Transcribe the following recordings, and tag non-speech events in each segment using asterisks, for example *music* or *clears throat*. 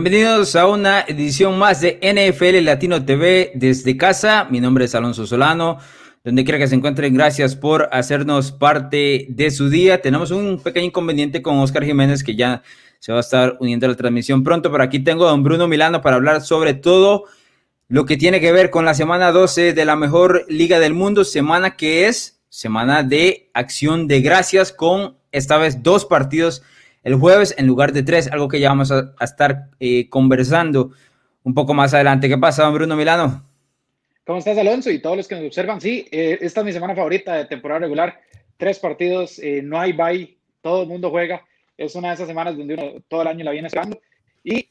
Bienvenidos a una edición más de NFL Latino TV desde casa. Mi nombre es Alonso Solano. Donde quiera que se encuentren, gracias por hacernos parte de su día. Tenemos un pequeño inconveniente con Oscar Jiménez que ya se va a estar uniendo a la transmisión pronto, pero aquí tengo a don Bruno Milano para hablar sobre todo lo que tiene que ver con la semana 12 de la mejor liga del mundo, semana que es semana de acción de gracias con esta vez dos partidos el jueves en lugar de tres, algo que ya vamos a, estar eh, conversando un poco más adelante. ¿Qué pasa, don Bruno Milano? ¿Cómo estás, Alonso? Y todos los que nos observan, sí, eh, esta es mi semana favorita de temporada regular. Tres partidos, eh, no hay bye, todo el mundo juega. Es una de esas semanas donde uno todo el año la viene esperando. Y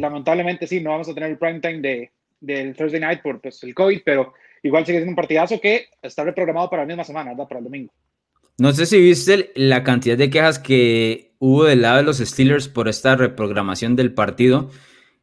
lamentablemente, sí, no vamos a tener el prime time de, del Thursday night por pues, el COVID, pero igual sigue siendo un partidazo que está reprogramado para la misma semana. Para el domingo. No sé si viste la cantidad de quejas que hubo del lado de los Steelers por esta reprogramación del partido,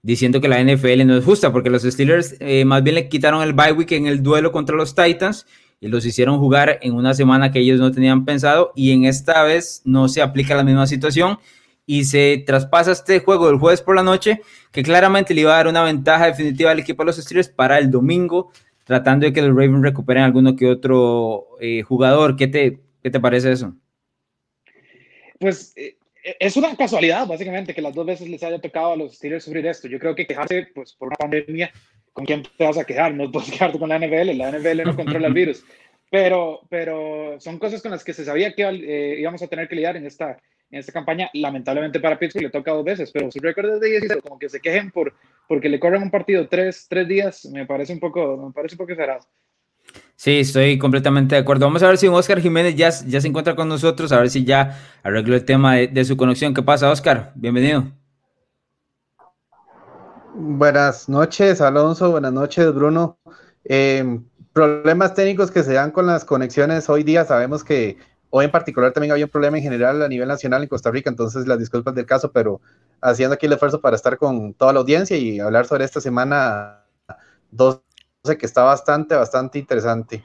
diciendo que la NFL no es justa, porque los Steelers eh, más bien le quitaron el bye week en el duelo contra los Titans y los hicieron jugar en una semana que ellos no tenían pensado y en esta vez no se aplica la misma situación y se traspasa este juego del jueves por la noche que claramente le iba a dar una ventaja definitiva al equipo de los Steelers para el domingo, tratando de que los Ravens recuperen alguno que otro eh, jugador. ¿Qué te, ¿Qué te parece eso? Pues eh, es una casualidad, básicamente, que las dos veces les haya tocado a los Steelers sufrir esto. Yo creo que quejarse pues, por una pandemia, ¿con quién te vas a quejar? No puedes *laughs* quejarte con la NFL, la NFL no controla el *laughs* virus. Pero, pero son cosas con las que se sabía que eh, íbamos a tener que lidiar en esta, en esta campaña. Lamentablemente para Pittsburgh le toca dos veces, pero su récord es de 10 como que se quejen por, porque le corren un partido tres, tres días, me parece un poco, me parece un poco cerrado. Sí, estoy completamente de acuerdo. Vamos a ver si Oscar Jiménez ya, se encuentra con nosotros, a ver si ya arregló el tema de, su conexión. ¿Qué pasa, Oscar? Bienvenido. Buenas noches, Alonso. Buenas noches, Bruno. Eh, problemas técnicos que se dan con las conexiones hoy día. Sabemos que hoy en particular también había un problema en general a nivel nacional en Costa Rica, entonces las disculpas del caso, pero haciendo aquí el esfuerzo para estar con toda la audiencia y hablar sobre esta semana dos que está bastante, bastante interesante.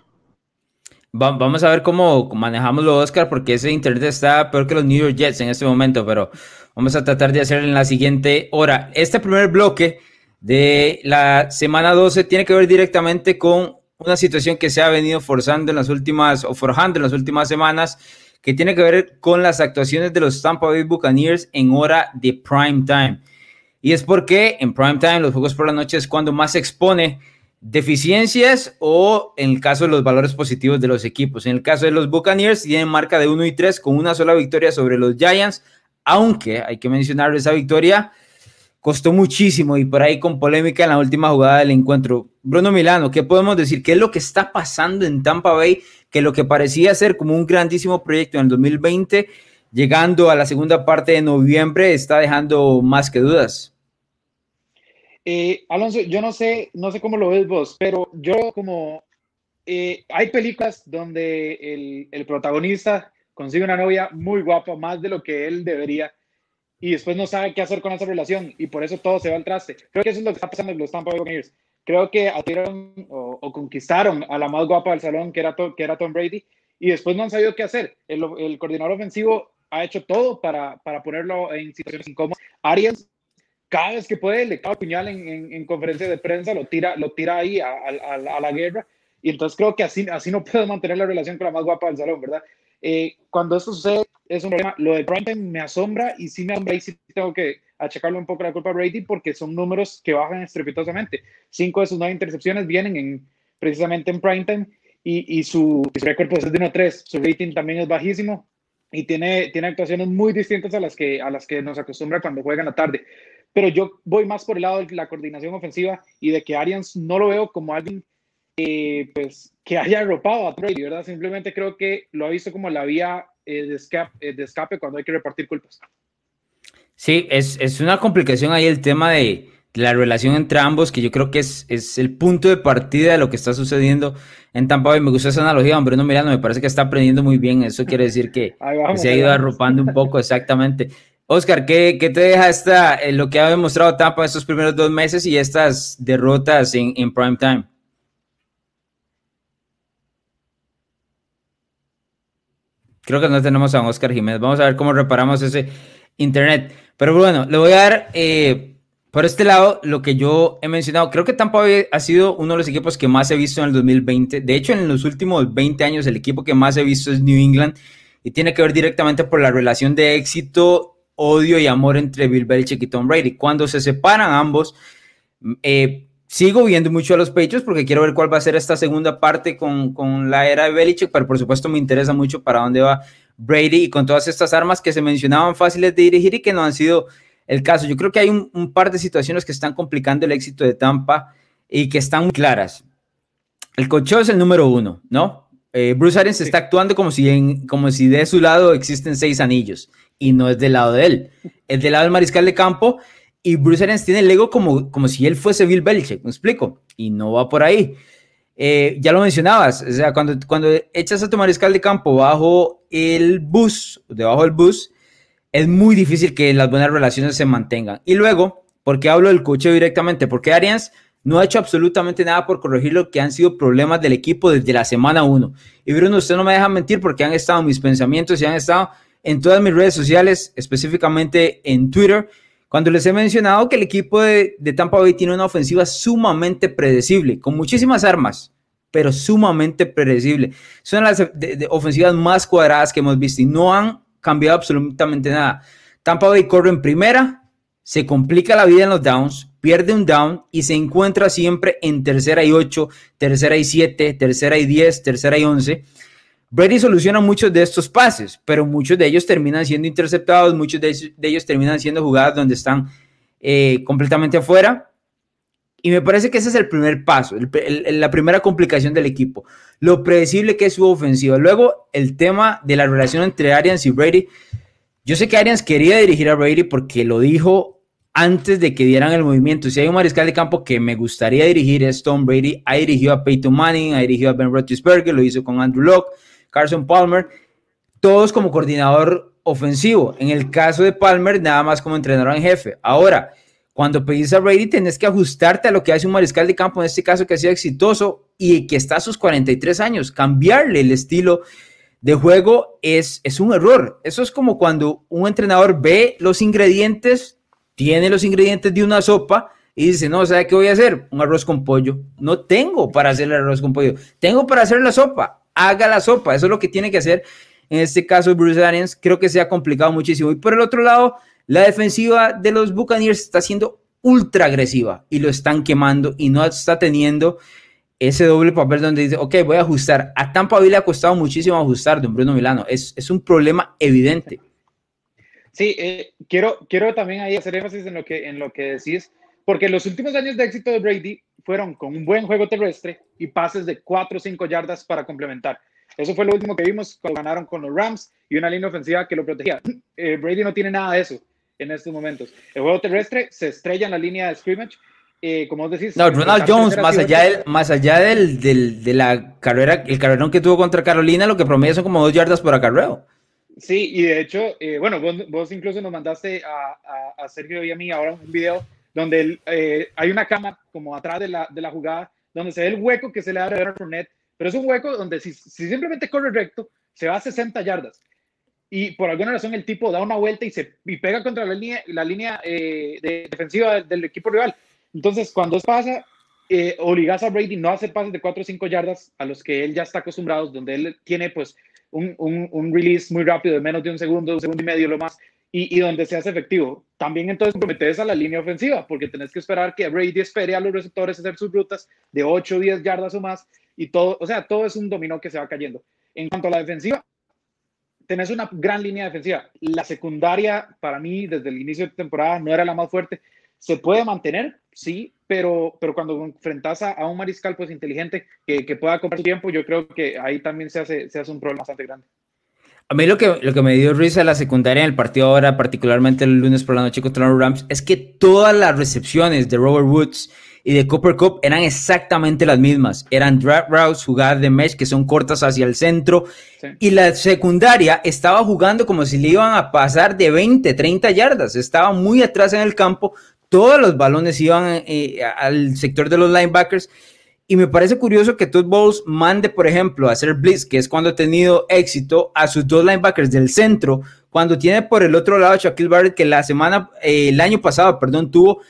vamos a ver cómo manejamos lo Oscar, porque ese internet está peor que los New York Jets en este momento, pero vamos a tratar de hacerlo en la siguiente hora. Este primer bloque de la semana 12 tiene que ver directamente con una situación que se ha venido forzando en las últimas, o forjando en las últimas semanas, que tiene que ver con las actuaciones de los Tampa Bay Buccaneers en hora de prime time. Y es porque en prime time, los juegos por la noche, es cuando más se expone deficiencias o en el caso de los valores positivos de los equipos. En el caso de los Buccaneers, tienen marca de 1 y 3 con una sola victoria sobre los Giants, aunque hay que mencionar esa victoria costó muchísimo y por ahí con polémica en la última jugada del encuentro. Bruno Milano, ¿qué podemos decir? ¿Qué es lo que está pasando en Tampa Bay? Que lo que parecía ser como un grandísimo proyecto en el 2020, llegando a la segunda parte de noviembre, está dejando más que dudas. Eh, Alonso, yo no sé, no sé cómo lo ves vos, pero yo como eh, hay películas donde el, el, protagonista consigue una novia muy guapa, más de lo que él debería, y después no sabe qué hacer con esa relación, y por eso todo se va al traste. Creo que eso es lo que está pasando en los Tampa Bay Buccaneers. Creo que atiraron o, conquistaron a la más guapa del salón, que era, que era Tom Brady, y después no han sabido qué hacer. El, el coordinador ofensivo ha hecho todo para, para ponerlo en situaciones incómodas. Arias cada vez que puede le cae puñal en, en, conferencia de prensa, lo tira, lo tira ahí a, a, la guerra. Y entonces creo que así, así no *laughs* puedo mantener la relación con la más guapa del salón, ¿verdad? Eh, cuando esto sucede es un problema. Lo de Primetime me asombra y sí me asombra y sí tengo que achacarle un poco la culpa a Brady porque son números que bajan estrepitosamente. Cinco de sus nueve intercepciones vienen en, precisamente en Primetime y, y su, su récord pues, es de 1-3. Su rating también es bajísimo y tiene, tiene actuaciones muy distintas a las, que, a las que nos acostumbra cuando juega en la tarde pero yo voy más por el lado de la coordinación ofensiva y de que Arians no lo veo como alguien eh, pues, que haya arropado a Brady, ¿verdad? Simplemente creo que lo ha visto como la vía eh, de, escape, eh, de escape cuando hay que repartir culpas. Sí, es, es una complicación ahí el tema de, la relación entre ambos, que yo creo que es, es el punto de partida de lo que está sucediendo en Tampa Bay. Me gusta esa analogía, hombre, no mirando, me parece que está aprendiendo muy bien. Eso quiere decir que, *laughs* se ha ido arropando un poco, exactamente. Oscar, ¿qué, ¿qué, te deja esta, eh, lo que ha demostrado Tampa estos primeros dos meses y estas derrotas en, en prime time? Creo que no tenemos a Oscar Jiménez. Vamos a ver cómo reparamos ese internet. Pero bueno, le voy a dar eh, por este lado, lo que yo he mencionado, creo que Tampa ha sido uno de los equipos que más he visto en el 2020. De hecho, en los últimos 20 años, el equipo que más he visto es New England y tiene que ver directamente por la relación de éxito, odio y amor entre Bill Belichick y Tom Brady. Cuando se separan ambos, eh, sigo viendo mucho a los Patriots porque quiero ver cuál va a ser esta segunda parte con, con la era de Belichick, pero por supuesto me interesa mucho para dónde va Brady y con todas estas armas que se mencionaban fáciles de dirigir y que no han sido el caso. Yo creo que hay un, par de situaciones que están complicando el éxito de Tampa y que están muy claras. El cocheo es el número uno, ¿no? Eh, Bruce Arians está actuando como si, en, como si de su lado existen seis anillos y no es del lado de él, es del lado del mariscal de campo y Bruce Arians tiene el ego como, como si él fuese Bill Belichick, me explico, y no va por ahí. Eh, ya lo mencionabas, o sea, cuando, cuando echas a tu mariscal de campo bajo el bus, debajo del bus, es muy difícil que las buenas relaciones se mantengan. Y luego, porque hablo del coche directamente? Porque Arians no ha hecho absolutamente nada por corregir lo que han sido problemas del equipo desde la semana 1. Y Bruno, usted no me deja mentir porque han estado mis pensamientos y han estado en todas mis redes sociales, específicamente en Twitter, cuando les he mencionado que el equipo de, Tampa Bay tiene una ofensiva sumamente predecible, con muchísimas armas, pero sumamente predecible. Son las ofensivas más cuadradas que hemos visto y no han cambiado absolutamente nada. Tampa Bay corre en primera, se complica la vida en los downs, pierde un down y se encuentra siempre en tercera y ocho, tercera y siete, tercera y diez, tercera y once. Brady soluciona muchos de estos pases, pero muchos de ellos terminan siendo interceptados, muchos de ellos, terminan siendo jugadas donde están eh, completamente afuera. Y me parece que ese es el primer paso, la primera complicación del equipo, lo predecible que es su ofensiva. Luego, el tema de la relación entre Arians y Brady. Yo sé que Arians quería dirigir a Brady porque lo dijo antes de que dieran el movimiento. Si hay un mariscal de campo que me gustaría dirigir es Tom Brady. Ha dirigido a Peyton Manning, ha dirigido a Ben Roethlisberger, lo hizo con Andrew Locke, Carson Palmer, todos como coordinador ofensivo. En el caso de Palmer, nada más como entrenador en jefe. Ahora, cuando pedís a Brady, tenés que ajustarte a lo que hace un mariscal de campo, en este caso que ha sido exitoso y que está a sus 43 años. Cambiarle el estilo de juego es, es un error. Eso es como cuando un entrenador ve los ingredientes, tiene los ingredientes de una sopa y dice, no, ¿sabe qué voy a hacer? Un arroz con pollo. No tengo para hacer el arroz con pollo. Tengo para hacer la sopa. Haga la sopa. Eso es lo que tiene que hacer. En este caso, Bruce Arians, creo que se ha complicado muchísimo. Y por el otro lado, la defensiva de los Buccaneers está siendo ultra agresiva y lo están quemando y no está teniendo ese doble papel donde dice, ok, voy a ajustar. A Tampa Bay le ha costado muchísimo ajustar, don Bruno Milano. Es, es un problema evidente. Sí, eh, quiero, quiero también ahí hacer énfasis en lo, que, en lo que decís, porque los últimos años de éxito de Brady fueron con un buen juego terrestre y pases de 4 o 5 yardas para complementar. Eso fue lo último que vimos cuando ganaron con los Rams y una línea ofensiva que lo protegía. *clears throat* Eh, Brady no tiene nada de eso en estos momentos. El juego terrestre se estrella en la línea de scrimmage. Eh, como decís, no, Ronald Jones, más allá, del, más allá del, del, de la carrera, el carrerón que tuvo contra Carolina, lo que promedia son como dos yardas por acarreo. Sí, y de hecho, eh, bueno, vos, incluso nos mandaste a, a, Sergio y a mí ahora un video donde eh, hay una cama como atrás de la, de la jugada, donde se ve el hueco que se le da a Aaron Fournette, pero es un hueco donde si, si simplemente corre recto, se va a 60 yardas y por alguna razón el tipo da una vuelta y se y pega contra la línea, la línea eh, de defensiva del, equipo rival. Entonces, cuando eso pasa, eh, obligas a Brady no a hacer pases de 4 o 5 yardas a los que él ya está acostumbrado, donde él tiene pues un, un, release muy rápido de menos de un segundo, un segundo y medio lo más, y, y donde se hace efectivo. También entonces comprometes a la línea ofensiva, porque tenés que esperar que Brady espere a los receptores hacer sus rutas de 8 o 10 yardas o más, y todo, o sea, todo es un dominó que se va cayendo. En cuanto a la defensiva, tenés una gran línea defensiva. La secundaria, para mí, desde el inicio de temporada, no era la más fuerte. Se puede mantener, sí, pero, pero cuando enfrentas a, un mariscal pues inteligente que, que pueda comprar su tiempo, yo creo que ahí también se hace, se hace un problema bastante grande. A mí lo que, lo que me dio risa la secundaria en el partido ahora, particularmente el lunes por la noche contra los Rams, es que todas las recepciones de Robert Woods y de Cooper Cup eran exactamente las mismas. Eran drag routes, jugadas de mesh que son cortas hacia el centro. Y la secundaria estaba jugando como si le iban a pasar de 20, 30 yardas. Estaba muy atrás en el campo. Todos los balones iban eh, al sector de los linebackers. Y me parece curioso que Todd Bowles mande, por ejemplo, a hacer blitz, que es cuando ha tenido éxito, a sus dos linebackers del centro, cuando tiene por el otro lado a Shaquille Barrett, que la semana, eh, el año pasado, perdón, tuvo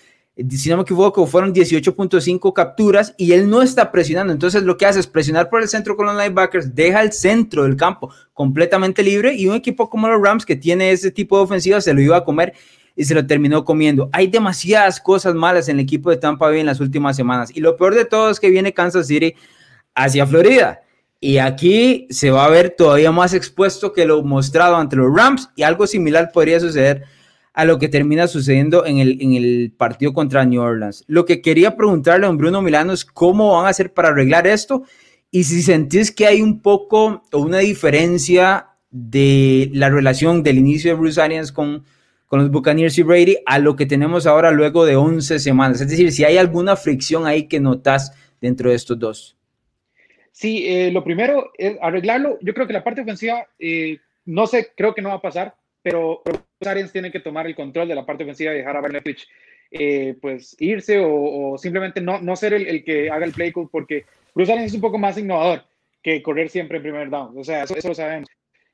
si no me equivoco, fueron 18.5 capturas y él no está presionando. Entonces lo que hace es presionar por el centro con los linebackers, deja el centro del campo completamente libre y un equipo como los Rams que tiene ese tipo de ofensiva se lo iba a comer y se lo terminó comiendo. Hay demasiadas cosas malas en el equipo de Tampa Bay en las últimas semanas y lo peor de todo es que viene Kansas City hacia Florida. Y aquí se va a ver todavía más expuesto que lo mostrado ante los Rams y algo similar podría suceder a lo que termina sucediendo en el, en el partido contra New Orleans. Lo que quería preguntarle a Bruno Milano es cómo van a hacer para arreglar esto y si sentís que hay un poco o una diferencia de la relación del inicio de Bruce Arians con, con los Buccaneers y Brady a lo que tenemos ahora luego de 11 semanas. Es decir, si hay alguna fricción ahí que notas dentro de estos dos. Sí, eh, lo primero es arreglarlo. Yo creo que la parte ofensiva, eh, no sé, creo que no va a pasar pero, los Arians tienen que tomar el control de la parte ofensiva y dejar a Brian eh, pues irse o, simplemente no, no ser el, el, que haga el play call porque Bruce Arians es un poco más innovador que correr siempre en primer down. O sea, eso, eso lo sabemos.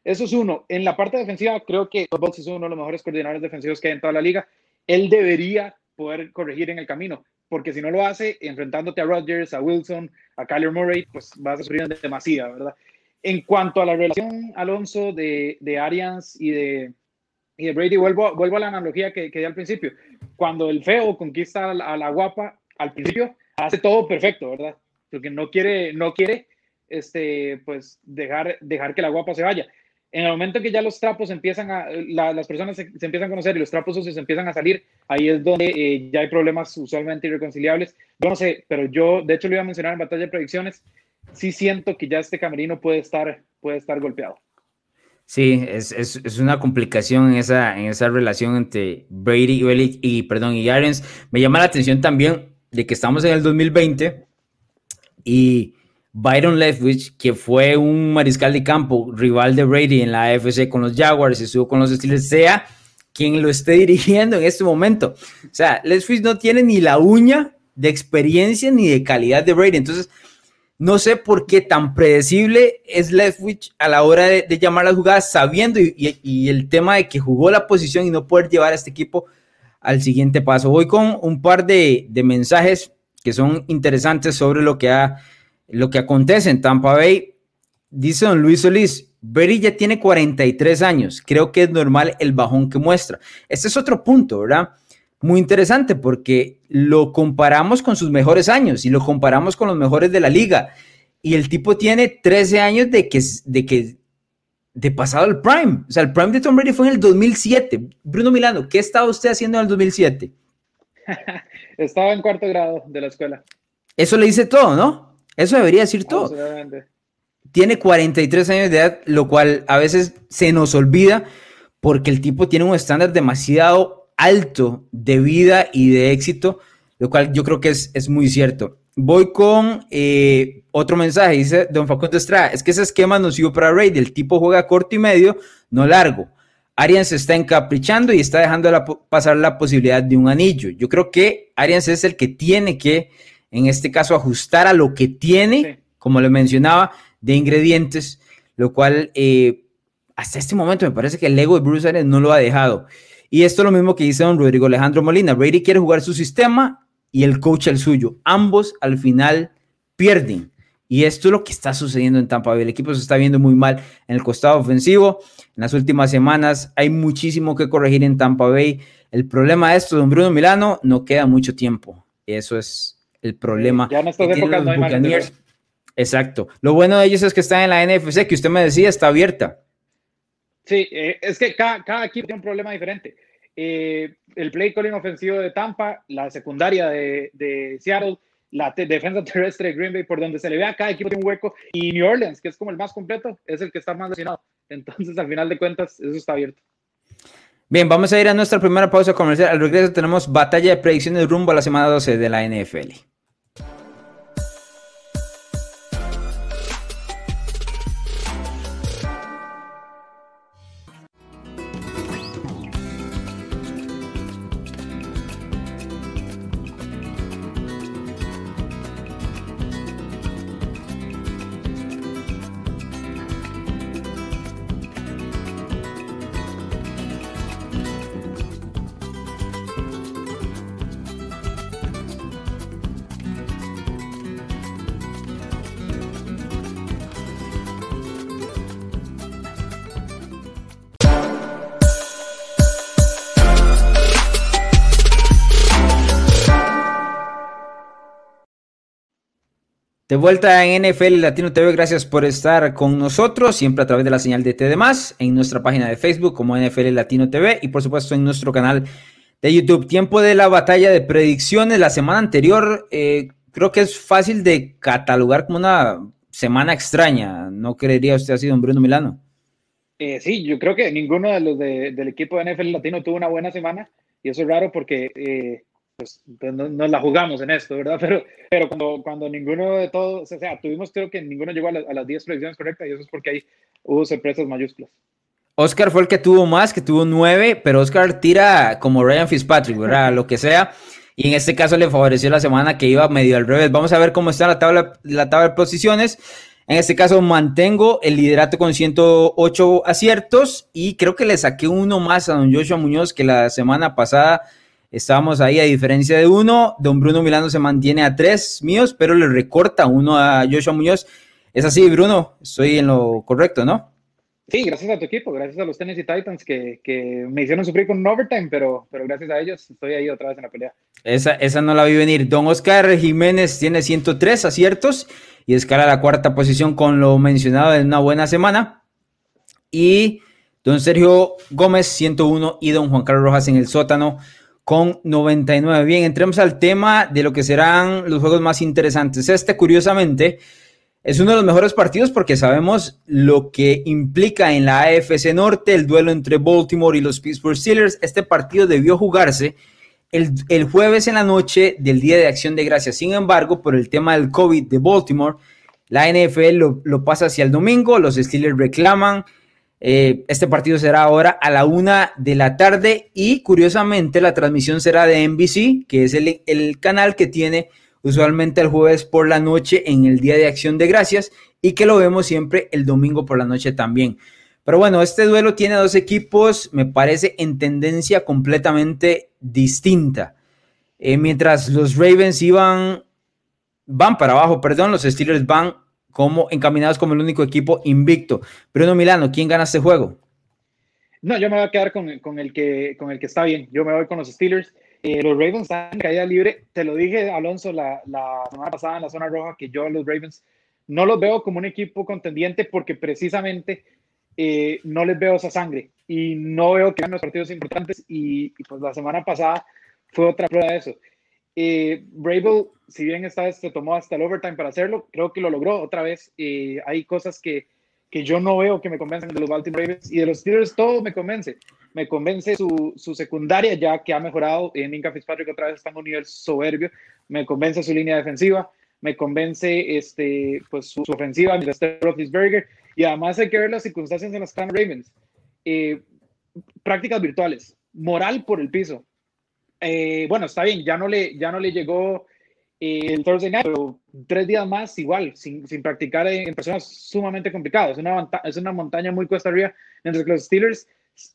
Eso es uno. En la parte defensiva, creo que Todd es uno de los mejores coordinadores defensivos que hay en toda la liga. Él debería poder corregir en el camino, porque si no lo hace, enfrentándote a Rodgers, a Wilson, a Kyler Murray, pues vas a sufrir demasiado, ¿verdad? En cuanto a la relación, Alonso, de, de Arians y de, y de Brady, vuelvo, vuelvo a la analogía que, que di al principio. Cuando el feo conquista a la, guapa, al principio hace todo perfecto, ¿verdad? Porque no quiere, no quiere este, pues, dejar, dejar que la guapa se vaya. En el momento que ya los trapos empiezan a, las personas se, empiezan a conocer y los trapos se empiezan a salir, ahí es donde eh, ya hay problemas usualmente irreconciliables. Yo no sé, pero yo, de hecho, lo iba a mencionar en batalla de predicciones, sí siento que ya este camerino puede estar, puede estar golpeado. Sí, es, es, una complicación en esa, en esa relación entre Brady y, y, perdón, y Arians. Me llama la atención también de que estamos en el 2020 y Byron Leftwich, que fue un mariscal de campo, rival de Brady en la AFC con los Jaguars y estuvo con los Steelers, sea quien lo esté *laughs* dirigiendo en este momento. O sea, Leftwich no tiene ni la uña de experiencia ni de calidad de Brady. Entonces, no sé por qué tan predecible es Leftwich a la hora de, llamar las jugadas, sabiendo y, el tema de que jugó la posición y no poder llevar a este equipo al siguiente paso. Voy con un par de, mensajes que son interesantes sobre lo que, ha, lo que acontece en Tampa Bay. Dice don Luis Solís, Berry ya tiene 43 años. Creo que es normal el bajón que muestra. Este es otro punto, ¿verdad? muy interesante porque lo comparamos con sus mejores años y lo comparamos con los mejores de la liga. Y el tipo tiene 13 años de que, de que, de pasado el prime. O sea, el prime de Tom Brady fue en el 2007. Bruno Milano, ¿qué estaba usted haciendo en el 2007? *laughs* estaba en cuarto grado de la escuela. Eso le dice todo, ¿no? Eso debería decir todo. Tiene 43 años de edad, lo cual a veces se nos olvida porque el tipo tiene un estándar demasiado alto de vida y de éxito, lo cual yo creo que es, es muy cierto. Voy con eh, otro mensaje, dice Don Facundo Estrada, es que ese esquema no sirve para Raid, el tipo juega corto y medio, no largo. Arians se está encaprichando y está dejando pasar la posibilidad de un anillo. Yo creo que Arians es el que tiene que, en este caso, ajustar a lo que tiene, como le mencionaba, de ingredientes, lo cual eh, hasta este momento me parece que el ego de Bruce Arians no lo ha dejado. Y esto es lo mismo que dice don Rodrigo Alejandro Molina. Brady quiere jugar su sistema y el coach el suyo. Ambos al final pierden. Y esto es lo que está sucediendo en Tampa Bay. El equipo se está viendo muy mal en el costado ofensivo. En las últimas semanas hay muchísimo que corregir en Tampa Bay. El problema de esto, don Bruno Milano, no queda mucho tiempo. Eso es el problema. Ya no no hay Exacto. Lo bueno de ellos es que están en la NFC, que usted me decía, está abierta. Sí, eh, es que cada, cada, equipo tiene un problema diferente. Eh, el play calling ofensivo de Tampa, la secundaria de, de, Seattle, la defensa terrestre de Green Bay, por donde se le ve a cada equipo tiene un hueco, y New Orleans, que es como el más completo, es el que está más lesionado. Entonces, al final de cuentas, eso está abierto. Bien, vamos a ir a nuestra primera pausa comercial. Al regreso tenemos batalla de predicciones rumbo a la semana 12 de la NFL. De vuelta en NFL Latino TV, gracias por estar con nosotros, siempre a través de la señal de TD en nuestra página de Facebook como NFL Latino TV y por supuesto en nuestro canal de YouTube. Tiempo de la batalla de predicciones. La semana anterior eh, creo que es fácil de catalogar como una semana extraña. ¿No creería usted así, don Bruno Milano? Eh, sí, yo creo que ninguno de los del equipo de NFL Latino tuvo una buena semana y eso es raro porque... Eh, pues, pues no, la jugamos en esto, ¿verdad? *laughs* Pero, cuando, ninguno de todos, o sea, tuvimos creo que ninguno llegó a, las 10 predicciones correctas y eso es porque ahí hubo sorpresas mayúsculas. Oscar fue el que tuvo más, que tuvo 9, pero Oscar tira como Ryan Fitzpatrick, ¿verdad? Lo que sea. Y en este caso le favoreció la semana que iba medio al revés. Vamos a ver cómo está la tabla, la tabla de posiciones. En este caso mantengo el liderato con 108 aciertos y creo que le saqué uno más a don Joshua Muñoz que la semana pasada Estábamos ahí a diferencia de uno. Don Bruno Milano se mantiene a tres míos, pero le recorta uno a Joshua Muñoz. Es así, Bruno. Estoy en lo correcto, ¿no? Sí, gracias a tu equipo, gracias a los Tennessee Titans que, que me hicieron sufrir con un overtime, pero, pero gracias a ellos estoy ahí otra vez en la pelea. Esa, esa no la vi venir. Don Oscar Jiménez tiene 103 aciertos y escala la cuarta posición con lo mencionado en una buena semana. Y don Sergio Gómez 101 y don Juan Carlos Rojas en el sótano con 99. Bien, entremos al tema de lo que serán los juegos más interesantes. Este, curiosamente, es uno de los mejores partidos porque sabemos lo que implica en la AFC Norte el duelo entre Baltimore y los Pittsburgh Steelers. Este partido debió jugarse el, jueves en la noche del Día de Acción de Gracias. Sin embargo, por el tema del COVID de Baltimore, la NFL lo, lo pasa hacia el domingo. Los Steelers reclaman eh, este partido será ahora a la una de la tarde y curiosamente la transmisión será de NBC, que es el, canal que tiene usualmente el jueves por la noche en el Día de Acción de Gracias y que lo vemos siempre el domingo por la noche también. Pero bueno, este duelo tiene dos equipos, me parece, en tendencia completamente distinta. Eh, mientras los Ravens iban, van para abajo, perdón, los Steelers van como encaminados como el único equipo invicto. Bruno Milano, ¿quién gana este juego? No, yo me voy a quedar con, el, que, con el que está bien. Yo me voy con los Steelers. Eh, los Ravens están en caída libre. Te lo dije, Alonso, la, semana pasada en la zona roja, que yo los Ravens no los veo como un equipo contendiente porque precisamente eh, no les veo esa sangre y no veo que hagan los partidos importantes. Y, pues la semana pasada fue otra prueba de eso. Eh, si bien esta vez se tomó hasta el overtime para hacerlo, creo que lo logró otra vez. Eh, hay cosas que, que, yo no veo que me convencen de los Baltimore Ravens y de los Steelers todo me convence. Me convence su, su secundaria ya que ha mejorado. En Inca Fitzpatrick otra vez está en un nivel soberbio. Me convence su línea defensiva. Me convence este, pues, su, ofensiva, Mr. Roethlisberger. Y además hay que ver las circunstancias en las que Ravens. Eh, prácticas virtuales, moral por el piso. Eh, bueno, está bien, ya no le, ya no le llegó eh, el Thursday Night, pero tres días más igual, sin, sin practicar en, personas sumamente complicadas. Es una, es una montaña muy cuesta arriba, mientras que los Steelers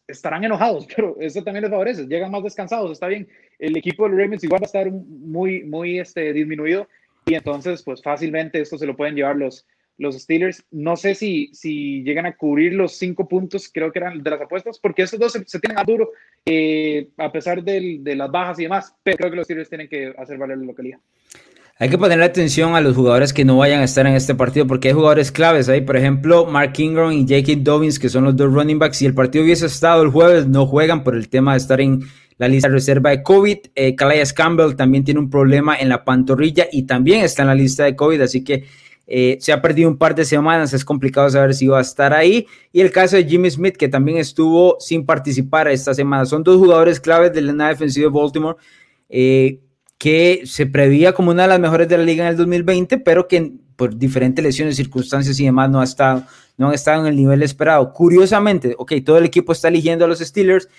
estarán enojados, *laughs* pero eso también les favorece, llegan más descansados, está bien. El equipo de los Ravens igual va a estar muy, muy este, disminuido y entonces pues fácilmente esto se lo pueden llevar los, los Steelers. No sé si, si llegan a cubrir los cinco puntos, creo que eran de las apuestas, porque estos dos se, tienen a duro eh, a pesar de las bajas y demás, pero creo que los Steelers tienen que hacer valer la localidad. Hay que ponerle atención a los jugadores que no vayan a estar en este partido porque hay jugadores claves ahí. Por ejemplo, Mark Ingram y J.K. Dobbins, que son los dos running backs. Si el partido hubiese estado el jueves, no juegan por el tema de estar en la lista de reserva de COVID. Eh, Calais Campbell también tiene un problema en la pantorrilla y también está en la lista de COVID, así que eh, se ha perdido un par de semanas, es complicado saber si va a estar ahí. Y el caso de Jimmy Smith, que también estuvo sin participar esta semana. Son dos jugadores claves de la defensiva de Baltimore, eh, que se prevía como una de las mejores de la liga en el 2020, pero que por diferentes lesiones, circunstancias y demás no, ha estado, no han estado en el nivel esperado. Curiosamente, ok, todo el equipo está eligiendo a los Steelers,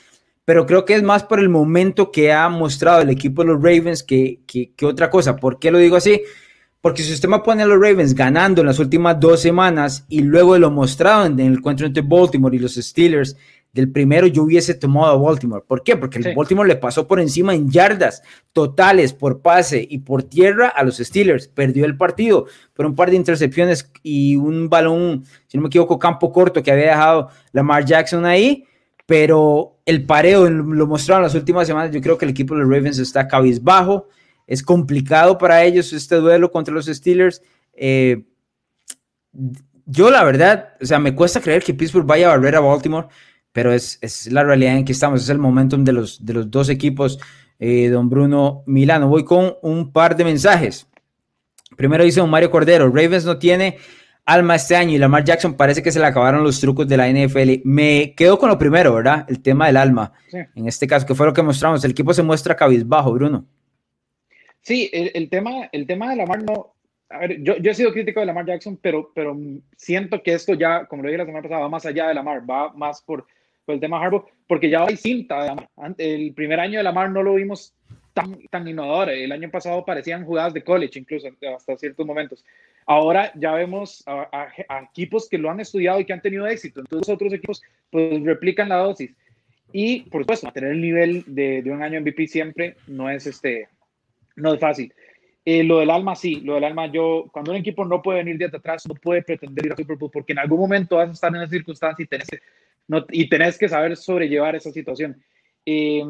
pero creo que es más por el momento que ha mostrado el equipo de los Ravens que, que, que otra cosa. ¿Por qué lo digo así? Porque si usted me pone a los Ravens ganando en las últimas dos semanas y luego lo mostrado en el encuentro entre Baltimore y los Steelers, del primero yo hubiese tomado a Baltimore. ¿Por qué? Porque el Baltimore le pasó por encima en yardas totales por pase y por tierra a los Steelers. Perdió el partido por un par de intercepciones y un balón, si no me equivoco, campo corto que había dejado Lamar Jackson ahí. Pero el pareo lo mostraron las últimas semanas. Yo creo que el equipo de los Ravens está cabizbajo. Es complicado para ellos este duelo contra los Steelers. Eh, yo la verdad, o sea, me cuesta creer que Pittsburgh vaya a barrer a Baltimore, pero es, la realidad en que estamos, es el momentum de los, de los dos equipos, eh, don Bruno Milano. Voy con un par de mensajes. Primero dice don Mario Cordero, Ravens no tiene alma este año y Lamar Jackson parece que se le acabaron los trucos de la NFL. Me quedo con lo primero, ¿verdad? El tema del alma. En este caso, que fue lo que mostramos. El equipo se muestra cabizbajo, Bruno. Sí, el, tema, el tema de Lamar no. A ver, yo, yo he sido crítico de Lamar Jackson, pero, pero siento que esto ya, como lo dije la semana pasada, va más allá de Lamar, va más por, por el tema Harbaugh, porque ya hay cinta. El primer año de Lamar no lo vimos tan, tan innovador. El año pasado parecían jugadas de college, incluso hasta ciertos momentos. Ahora ya vemos a, equipos que lo han estudiado y que han tenido éxito. Entonces, otros equipos pues replican la dosis. Y, por supuesto, mantener el nivel de, de un año MVP siempre no es este no es fácil. Eh, lo del alma, sí, lo del alma, yo, cuando un equipo no puede venir de atrás, no puede pretender ir a Super Bowl, porque en algún momento vas a estar en esa circunstancia y tenés no, y tenés que saber sobrellevar esa situación. Eh,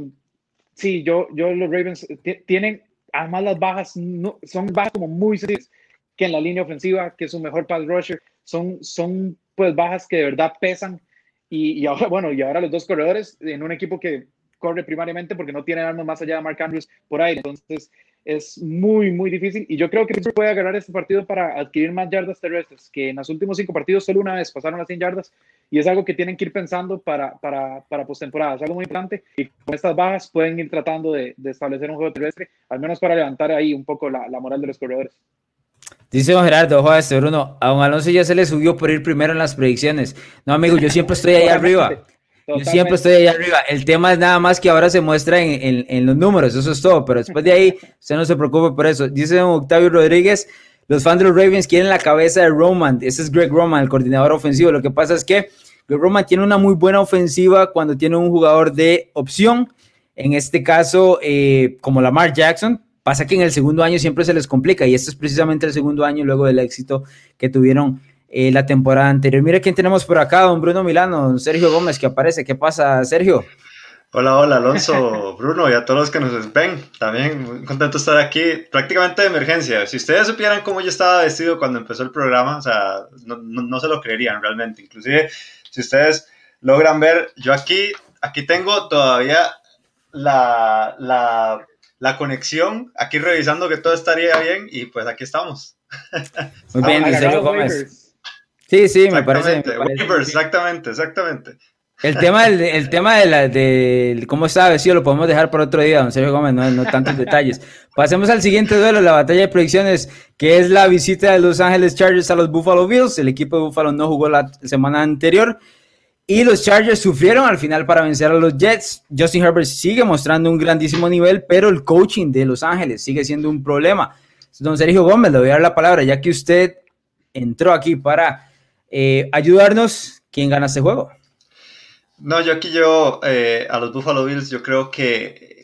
sí, yo, yo, los Ravens tienen, además las bajas, no, son bajas como muy serias, que en la línea ofensiva, que es un mejor pass rusher, son, son pues bajas que de verdad pesan. Y, y ahora, bueno, y ahora los dos corredores en un equipo que corre primariamente porque no tiene armas más allá de Mark Andrews por ahí. Entonces, es muy, muy difícil. Y yo creo que Pittsburgh puede agarrar este partido para adquirir más yardas terrestres, que en los últimos cinco partidos solo una vez pasaron las 100 yardas. Y es algo que tienen que ir pensando para, para, para postemporada. Es algo muy importante. Y con estas bajas pueden ir tratando de, de, establecer un juego terrestre, al menos para levantar ahí un poco la, la moral de los corredores. Dice don Gerardo, a este Bruno, a don Alonso ya se le subió por ir primero en las predicciones. No, amigo, yo siempre estoy ahí arriba. Yo siempre estoy ahí arriba. El tema es nada más que ahora se muestra en, en, los números, eso es todo. Pero después de ahí, usted no se preocupe por eso. Dice Octavio Rodríguez, los fans de los Ravens quieren la cabeza de Roman. Ese es Greg Roman, el coordinador ofensivo. Lo que pasa es que Greg Roman tiene una muy buena ofensiva cuando tiene un jugador de opción. En este caso, eh, como Lamar Jackson, pasa que en el segundo año siempre se les complica y este es precisamente el segundo año luego del éxito que tuvieron eh, la temporada anterior. Mira quién tenemos por acá, don Bruno Milano, don Sergio Gómez, que aparece. ¿Qué pasa, Sergio? Hola, hola, Alonso, *laughs* Bruno y a todos los que nos ven. También muy contento de estar aquí, prácticamente de emergencia. Si ustedes supieran cómo yo estaba vestido cuando empezó el programa, o sea, no, no, se lo creerían realmente. Inclusive, si ustedes logran ver, yo aquí, aquí tengo todavía la, la, la conexión, aquí revisando que todo estaría bien y pues aquí estamos. Muy bien, *laughs* Sergio Gómez. Sí, sí, me parece. exactamente, exactamente. El tema, del, el tema de, la, de cómo está vestido lo podemos dejar por otro día, don Sergio Gómez, no, no tantos detalles. Pasemos al siguiente duelo, la batalla de predicciones, que es la visita de Los Ángeles Chargers a los Buffalo Bills. El equipo de Buffalo no jugó la semana anterior y los Chargers sufrieron al final para vencer a los Jets. Justin Herbert sigue mostrando un grandísimo nivel, pero el coaching de Los Ángeles sigue siendo un problema. Don Sergio Gómez, le voy a dar la palabra, ya que usted entró aquí para eh, ayudarnos, ¿quién gana este juego? No, yo aquí yo eh, a los Buffalo Bills yo creo que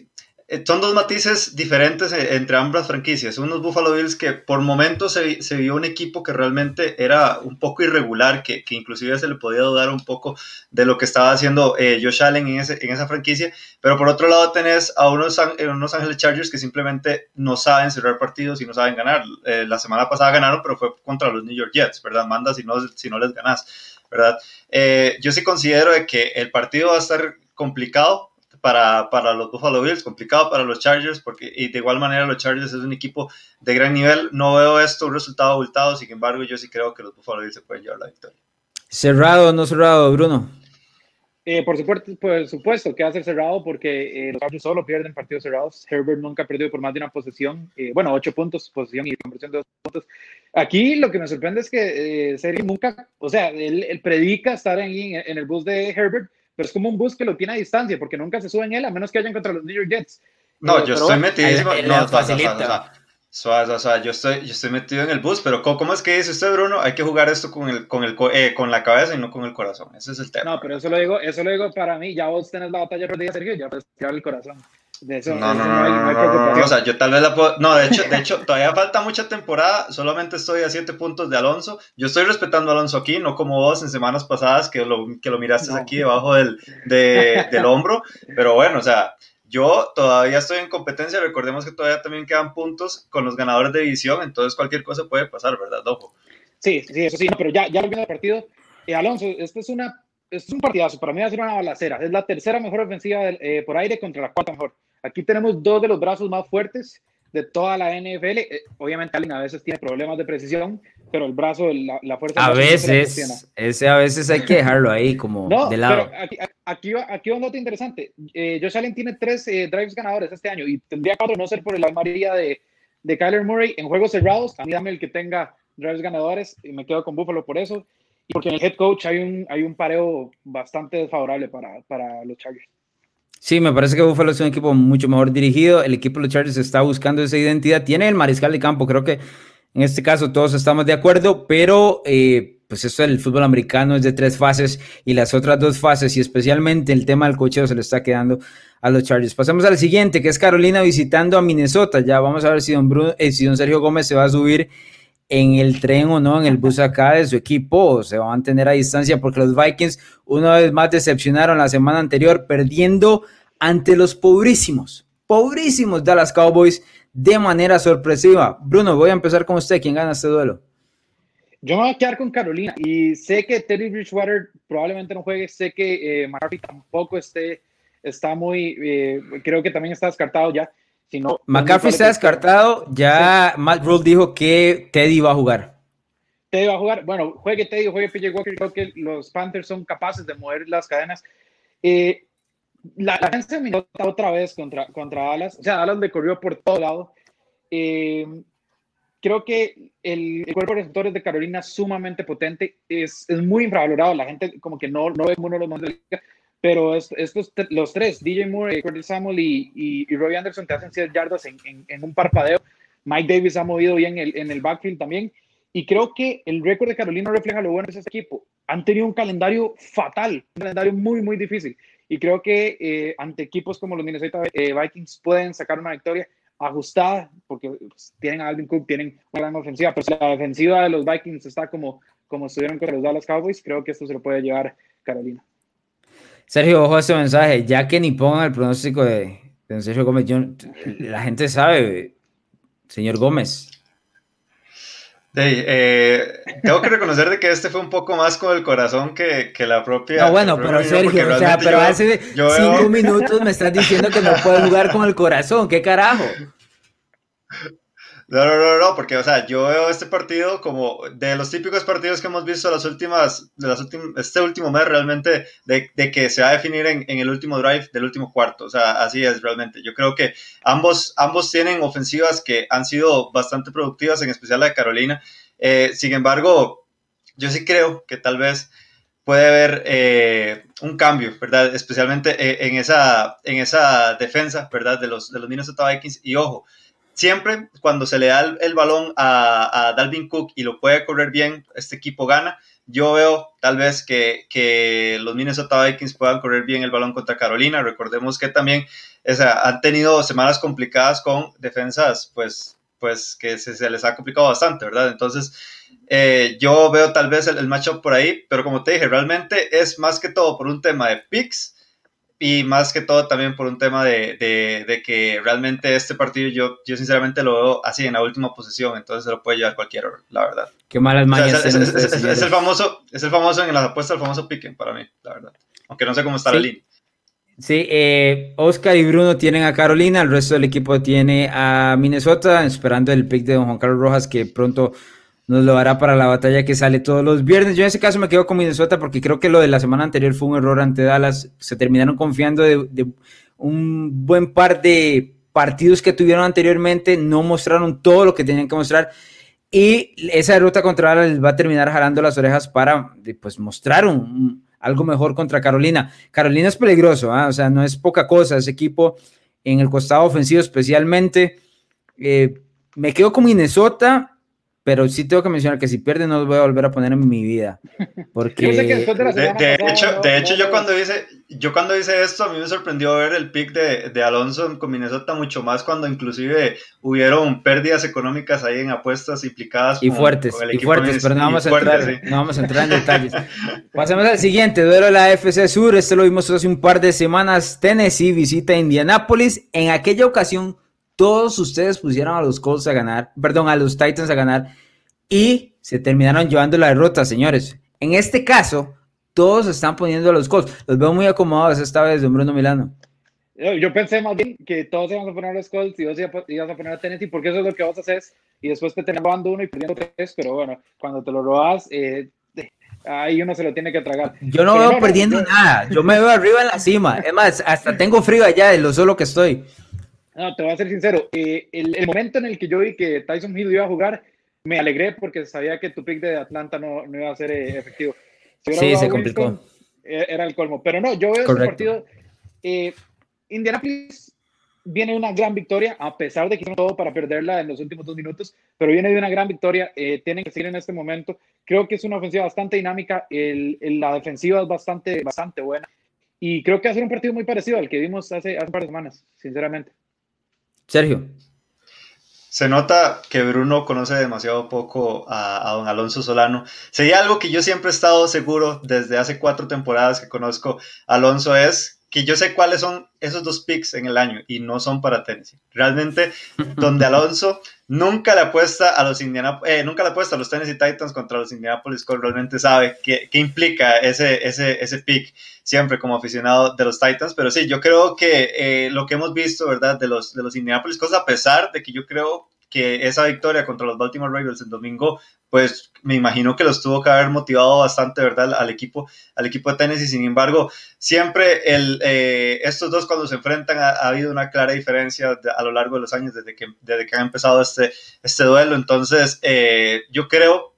son dos matices diferentes entre ambas franquicias. Unos Buffalo Bills que por momentos se, se, vio un equipo que realmente era un poco irregular, que, que, inclusive se le podía dudar un poco de lo que estaba haciendo Josh Allen en, ese, en, esa franquicia. Pero por otro lado tenés a unos, unos Ángeles Chargers que simplemente no saben cerrar partidos y no saben ganar. la semana pasada ganaron, pero fue contra los New York Jets, ¿verdad? Manda si no, si no les ganas. ¿verdad? Eh, yo sí considero de que el partido va a estar complicado para, para, los Buffalo Bills, complicado para los Chargers, porque y de igual manera los Chargers es un equipo de gran nivel. No veo esto un resultado abultado, sin embargo, yo sí creo que los Buffalo Bills se pueden llevar la victoria. Cerrado o no cerrado, Bruno. Eh, por, supuesto, por supuesto que va a ser cerrado porque eh, los Chargers solo pierden partidos cerrados. Herbert nunca ha perdido por más de una posesión. Eh, bueno, ocho puntos, posesión y conversión de dos puntos. Aquí lo que me sorprende es que Sergio nunca, o sea, él, predica estar ahí en, el bus de Herbert, pero es como un bus que lo tiene a distancia porque nunca se sube en él a menos que hayan contra los New York Jets. No, yo estoy metidísimo. No, facilita. O sea, yo estoy, yo estoy metido en el bus, pero ¿cómo, es que dice usted, Bruno? Hay que jugar esto con, el, con, el, eh, con la cabeza y no con el corazón. Ese es el tema. No, pero eso lo digo, eso lo digo para mí. Ya vos tenés la batalla perdida, Sergio, ya puedes tirar el corazón. De eso, no, no, no, no, no, no, o sea, yo tal vez la puedo... No, de hecho, de hecho, todavía falta mucha temporada, solamente estoy a siete puntos de Alonso. Yo estoy respetando a Alonso aquí, no como vos en semanas pasadas que lo, que lo miraste aquí debajo del, de, del hombro, pero bueno, o sea, yo todavía estoy en competencia, recordemos que todavía también quedan puntos con los ganadores de división, entonces cualquier cosa puede pasar, ¿verdad, Ojo. Sí, sí, eso sí, pero ya, ya volviendo al partido, eh, Alonso, esto es, una, es un partidazo, para mí va a ser una balacera, es la tercera mejor ofensiva eh, por aire contra la cuarta mejor. Aquí tenemos dos de los brazos más fuertes de toda la NFL. Eh, obviamente, alguien a veces tiene problemas de precisión, pero el brazo, la, la fuerza. A veces, ese a veces hay que dejarlo ahí como de lado. Pero aquí, aquí, va, aquí un dato interesante. Eh, Josh Allen tiene tres eh, drives ganadores este año y tendría cuatro, no ser por la maría de, de Kyler Murray en juegos cerrados. A mí dame el que tenga drives ganadores y me quedo con Buffalo por eso. Y porque en el head coach hay un, hay un pareo bastante desfavorable para, para los Chargers. Sí, me parece que Buffalo es un equipo mucho mejor dirigido. El equipo de los Chargers está buscando esa identidad. Tiene el mariscal de campo, creo que en este caso todos estamos de acuerdo, pero eh, pues eso el fútbol americano es de tres fases y las otras dos fases y especialmente el tema del cocheo se le está quedando a los Chargers. Pasamos al siguiente, que es Carolina visitando a Minnesota. Ya vamos a ver si don, Bruno, eh, si don Sergio Gómez se va a subir en el tren o no, en el bus acá de su equipo, se va a mantener a distancia, porque los Vikings una vez más decepcionaron la semana anterior, perdiendo ante los pobrísimos, pobrísimos Dallas Cowboys de manera sorpresiva. Bruno, voy a empezar con usted. ¿Quién gana este duelo? Yo me voy a quedar con Carolina y sé que Teddy Bridgewater probablemente no juegue, sé que eh, McCarthy tampoco esté, está muy, eh, creo que también está descartado ya. Si no, McCarthy está descartado, ya Matt Rule dijo que Teddy va a jugar. Teddy va a jugar, bueno, juegue Teddy, juegue PJ Walker, creo que los Panthers son capaces de mover las cadenas. Eh, la, la se Minnesota otra vez contra, contra Dallas, o sea, Dallas le corrió por todo lado. Eh, creo que el, cuerpo de receptores de Carolina es sumamente potente, es, es, muy infravalorado, la gente como que no, no ve uno de los más de la liga, pero estos, los tres, DJ Moore, Curtis Samuel y, y, Robbie Anderson te hacen 100 yardas en, en, un parpadeo. Mike Davis ha movido bien el, en el backfield también. Y creo que el récord de Carolina refleja lo bueno de ese equipo. Han tenido un calendario fatal, un calendario muy, muy difícil. Y creo que eh, ante equipos como los Minnesota eh, Vikings pueden sacar una victoria ajustada, porque pues, tienen a Alvin Cook, tienen una gran ofensiva, pero si la defensiva de los Vikings está como, como estuvieron con los Dallas Cowboys, creo que esto se lo puede llevar Carolina. Sergio, ojo a ese mensaje, ya que ni pongan el pronóstico de, de Sergio Gómez, la gente sabe, señor Gómez, eh, tengo que reconocer de que este fue un poco más con el corazón que, que la propia. No, bueno, pero Sergio, o sea, pero hace cinco minutos me estás diciendo que no puedes jugar con el corazón, ¿qué carajo? No, no, no, no, porque, o sea, yo veo este partido como de los típicos partidos que hemos visto las últimas, de las últimas, este último mes realmente, de, que se va a definir en, en, el último drive del último cuarto, o sea, así es realmente. Yo creo que ambos, ambos tienen ofensivas que han sido bastante productivas, en especial la de Carolina. Eh, sin embargo, yo sí creo que tal vez puede haber eh, un cambio, ¿verdad? Especialmente eh, en, esa, en esa defensa, ¿verdad? De los, de los Minnesota Vikings. Y ojo, siempre cuando se le da el, balón a, Dalvin Cook y lo puede correr bien, este equipo gana. Yo veo tal vez que, los Minnesota Vikings puedan correr bien el balón contra Carolina. Recordemos que también han tenido semanas complicadas con defensas, pues, pues que se, les ha complicado bastante, ¿verdad? Entonces, eh, yo veo tal vez el, el matchup por ahí, pero como te dije, realmente es más que todo por un tema de picks y más que todo también por un tema de, de, que realmente este partido yo, yo sinceramente lo veo así en la última posición, entonces se lo puede llevar cualquiera, la verdad. Qué malas mañas. es, el famoso, es el famoso en las apuestas, el famoso piquen para mí, la verdad. Aunque no sé cómo está la línea. Sí, eh, Oscar y Bruno tienen a Carolina, el resto del equipo tiene a Minnesota, esperando el pick de don Juan Carlos Rojas que pronto nos lo hará para la batalla que sale todos los viernes. Yo en ese caso me quedo con Minnesota porque creo que lo de la semana anterior fue un error ante Dallas. Se terminaron confiando de, un buen par de partidos que tuvieron anteriormente, no mostraron todo lo que tenían que mostrar. Y esa derrota contra Dallas va a terminar jalando las orejas para pues, mostrar un, algo mejor contra Carolina. Carolina es peligroso, ¿ah? o sea, no es poca cosa ese equipo en el costado ofensivo especialmente. Eh, me quedo con Minnesota, pero sí tengo que mencionar que si pierde no los voy a volver a poner en mi vida. *laughs* Porque... de, hecho, de hecho yo, cuando hice, yo cuando hice esto, a mí me sorprendió ver el pick de, de Alonso con Minnesota mucho más cuando inclusive hubieron pérdidas económicas ahí en apuestas implicadas. Y fuertes, y fuertes, pero no vamos, a entrar, no vamos a entrar en detalles. *laughs* Pasemos al siguiente, duelo de la FC Sur, este lo vimos hace un par de semanas, Tennessee visita Indianapolis, en aquella ocasión todos ustedes pusieron a los Colts a ganar, perdón, a los Titans a ganar y se terminaron llevando la derrota, señores. En este caso, todos están poniendo a los Colts. Los veo muy acomodados esta vez, don Bruno Milano. Yo pensé más bien que todos íbamos a poner a los Colts y vos ibas a poner a Tennessee, porque eso es lo que vos haces y después te tenés robando uno y perdiendo tres, pero bueno, cuando te lo robas, eh, ahí uno se lo tiene que tragar. Yo no veo perdiendo nada, yo me veo arriba en la cima. Es más, hasta tengo frío allá de lo solo que estoy. No, te voy a ser sincero. Eh, el, momento en el que yo vi que Tyson Hill iba a jugar, me alegré porque sabía que tu pick de Atlanta no, no iba a ser eh, efectivo. sí, se complicó. Eh, era el colmo. Pero no, yo veo este partido. Indianapolis viene de una gran victoria, a pesar de que hicieron todo para perderla en los últimos dos minutos, pero viene de una gran victoria. tienen que seguir en este momento. Creo que es una ofensiva bastante dinámica. El, la defensiva es bastante, bastante buena. Y creo que va a ser un partido muy parecido al que vimos hace, hace un par de semanas, sinceramente. Sergio. Se nota que Bruno conoce demasiado poco a, don Alonso Solano. Sería algo que yo siempre he estado seguro desde hace cuatro temporadas que conozco Alonso es que yo sé cuáles son esos dos picks en el año y no son para Tennessee. Realmente, donde Alonso nunca le apuesta a los Indiana, eh, nunca le apuesta a los Tennessee Titans contra los Indianapolis Colts, realmente sabe qué, qué implica ese, ese, ese pick siempre como aficionado de los Titans, pero sí, yo creo que eh, lo que hemos visto, ¿verdad? De los, de los Indianapolis Colts, a pesar de que yo creo que esa victoria contra los Baltimore Ravens el domingo, pues me imagino que los tuvo que haber motivado bastante, ¿verdad? Al equipo, al equipo de Tennessee. Sin embargo, siempre el, eh, estos dos cuando se enfrentan ha, habido una clara diferencia a lo largo de los años desde que, desde que han empezado este, este duelo. Entonces, eh, yo creo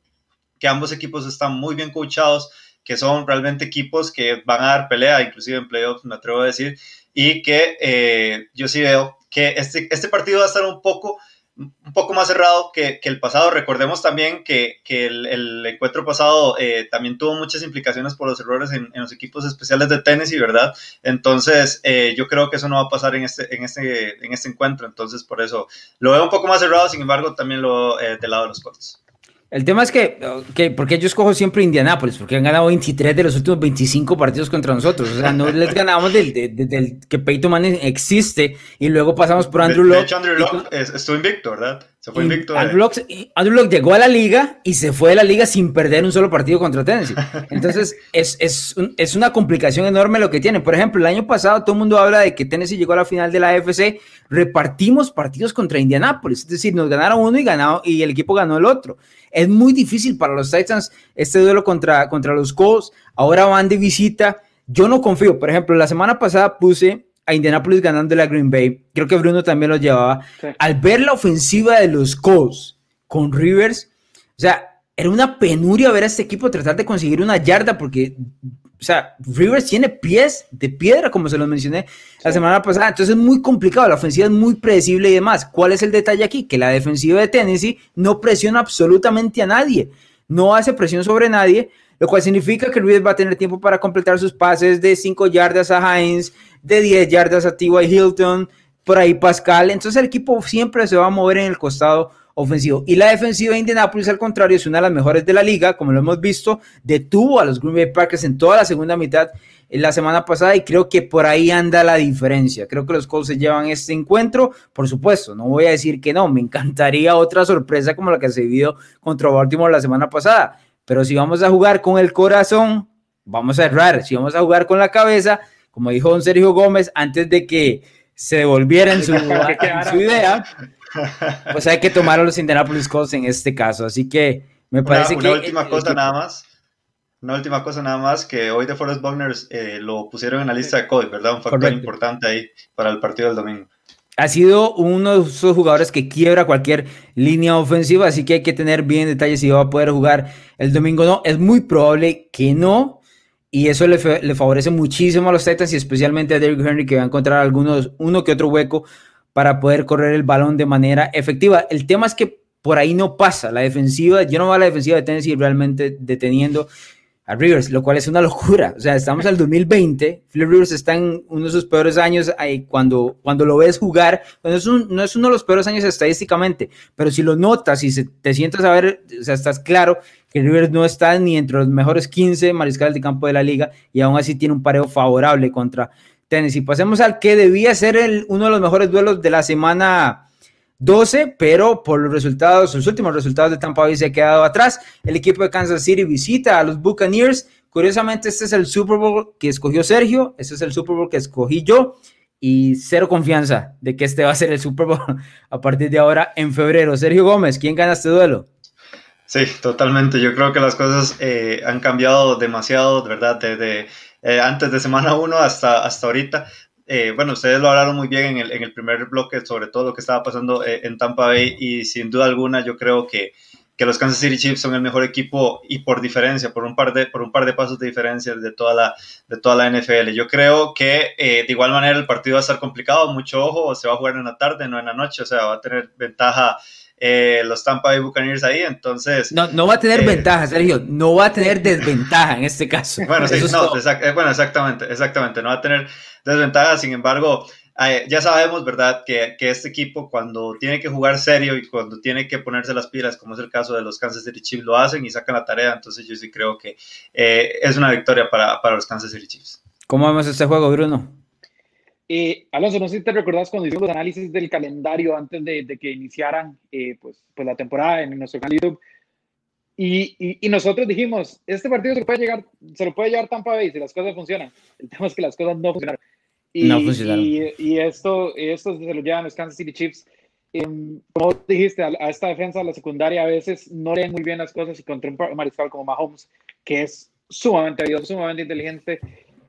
que ambos equipos están muy bien coachados, que son realmente equipos que van a dar pelea, inclusive en playoffs, me atrevo a decir, y que eh, yo sí veo que este, este partido va a estar un poco un poco más cerrado que, el pasado. Recordemos también que, el, encuentro pasado eh, también tuvo muchas implicaciones por los errores en, los equipos especiales de Tennessee, ¿verdad? Entonces, eh, yo creo que eso no va a pasar en este, en este, en este encuentro. Entonces, por eso lo veo un poco más cerrado, sin embargo, también lo eh, del lado de los Colts. El tema es que, que, porque yo escojo siempre Indianápolis, porque han ganado 23 de los últimos 25 partidos contra nosotros. O sea, no les ganamos del, del, que Peyton Manning existe y luego pasamos por Andrew Locke. De hecho, Andrew Locke estuvo invicto, ¿verdad? Se fue invicto. Andrew Locke, Andrew Locke, llegó a la liga y se fue de la liga sin perder un solo partido contra Tennessee. *laughs* Entonces, es, es, es una complicación enorme lo que tiene. Por ejemplo, el año pasado todo el mundo habla de que Tennessee llegó a la final de la AFC, repartimos partidos contra Indianápolis. Es decir, nos ganaron uno y, ganado, y el equipo ganó el otro. Es muy difícil para los Titans este duelo contra, contra los Colts. Ahora van de visita. Yo no confío. Por ejemplo, la semana pasada puse a Indianapolis ganando la Green Bay. Creo que Bruno también lo llevaba. Al ver la ofensiva de los Colts con Rivers, o sea, era una penuria ver a este equipo tratar de conseguir una yarda porque o sea, Rivers tiene pies de piedra, como se los mencioné la semana pasada. Entonces es muy complicado. La ofensiva es muy predecible y demás. ¿Cuál es el detalle aquí? Que la defensiva de Tennessee no presiona absolutamente a nadie. No hace presión sobre nadie, lo cual significa que Rivers va a tener tiempo para completar sus pases de 5 yardas a Hines, de 10 yardas a T.Y. Hilton, por ahí Pascal. Entonces el equipo siempre se va a mover en el costado ofensivo. Y la defensiva de Indianapolis, al contrario, es una de las mejores de la liga, como lo hemos visto, detuvo a los Green Bay Packers en toda la segunda mitad en la semana pasada y creo que por ahí anda la diferencia. Creo que los Colts se llevan este encuentro, por supuesto, no voy a decir que no, me encantaría otra sorpresa como la que se vivió contra Baltimore la semana pasada, pero si vamos a jugar con el corazón, vamos a errar, si vamos a jugar con la cabeza, como dijo don Sergio Gómez, antes de que se devolviera en su, *laughs* idea, *laughs* pues hay que tomar a los Indianapolis Colts en este caso. Así que me parece que... Una última cosa nada más. Una última cosa nada más, que hoy de Forest Bugners eh, lo pusieron en la lista de COVID, ¿verdad? Un factor importante ahí para el partido del domingo ha sido uno de esos jugadores que quiebra cualquier línea ofensiva, así que hay que tener bien detalles si va a poder jugar el domingo o no. Es muy probable que no, y eso le, favorece muchísimo a los Titans y especialmente a Derrick Henry, que va a encontrar algunos, uno que otro hueco para poder correr el balón de manera efectiva. El tema es que por ahí no pasa. La defensiva, yo no veo a la defensiva de Tennessee realmente deteniendo Rivers, lo cual es una locura. O sea, estamos al 2020, Philip Rivers está en uno de sus peores años cuando, cuando lo ves jugar, es, no es uno de los peores años estadísticamente, pero si lo notas y te sientas a ver, o sea, estás claro que Rivers no está ni entre los mejores 15 mariscales de campo de la liga y aún así tiene un pareo favorable contra Tennessee. Pasemos al que debía ser el, uno de los mejores duelos de la semana 12, pero por los resultados, los últimos resultados de Tampa Bay se ha quedado atrás. El equipo de Kansas City visita a los Buccaneers. Curiosamente, este es el Super Bowl que escogió Sergio, este es el Super Bowl que escogí yo y cero confianza de que este va a ser el Super Bowl *laughs* a partir de ahora en febrero. Sergio Gómez, ¿quién gana este duelo? Sí, totalmente. Yo creo que las cosas eh, han cambiado demasiado, de verdad, desde eh, antes de semana 1 hasta, hasta ahorita. Eh, bueno, ustedes lo hablaron muy bien en el, en el, primer bloque sobre todo lo que estaba pasando eh, en Tampa Bay y sin duda alguna yo creo que, que, los Kansas City Chiefs son el mejor equipo y por diferencia, por un par de, por un par de pasos de diferencia de toda la, de toda la NFL. Yo creo que eh, de igual manera el partido va a estar complicado, mucho ojo, se va a jugar en la tarde, no en la noche, o sea, va a tener ventaja. Los Tampa Bay Buccaneers ahí, entonces... No, no va a tener ventaja, Sergio, no va a tener *laughs* desventaja en este caso. Bueno, sí, no, bueno, exactamente, exactamente, no va a tener desventajas. Sin embargo, eh, ya sabemos, ¿verdad?, que, que, este equipo cuando tiene que jugar serio y cuando tiene que ponerse las pilas, como es el caso de los Kansas City Chiefs, lo hacen y sacan la tarea. Entonces yo sí creo que eh, es una victoria para, para, los Kansas City Chiefs. ¿Cómo vemos este juego, Bruno? Eh, Alonso, no sé si te recordás cuando hicimos los análisis del calendario antes de, de que iniciaran pues, pues la temporada en nuestro canal YouTube. Y, y, y, nosotros dijimos, este partido se, puede llegar, se lo puede llevar Tampa Bay si las cosas funcionan. El tema es que las cosas no funcionaron. Y, y, esto, esto se lo llevan los Kansas City Chiefs. Em, como dijiste, a, esta defensa, a la secundaria, a veces no leen muy bien las cosas y contra un mariscal como Mahomes, que es sumamente habilidoso, sumamente inteligente,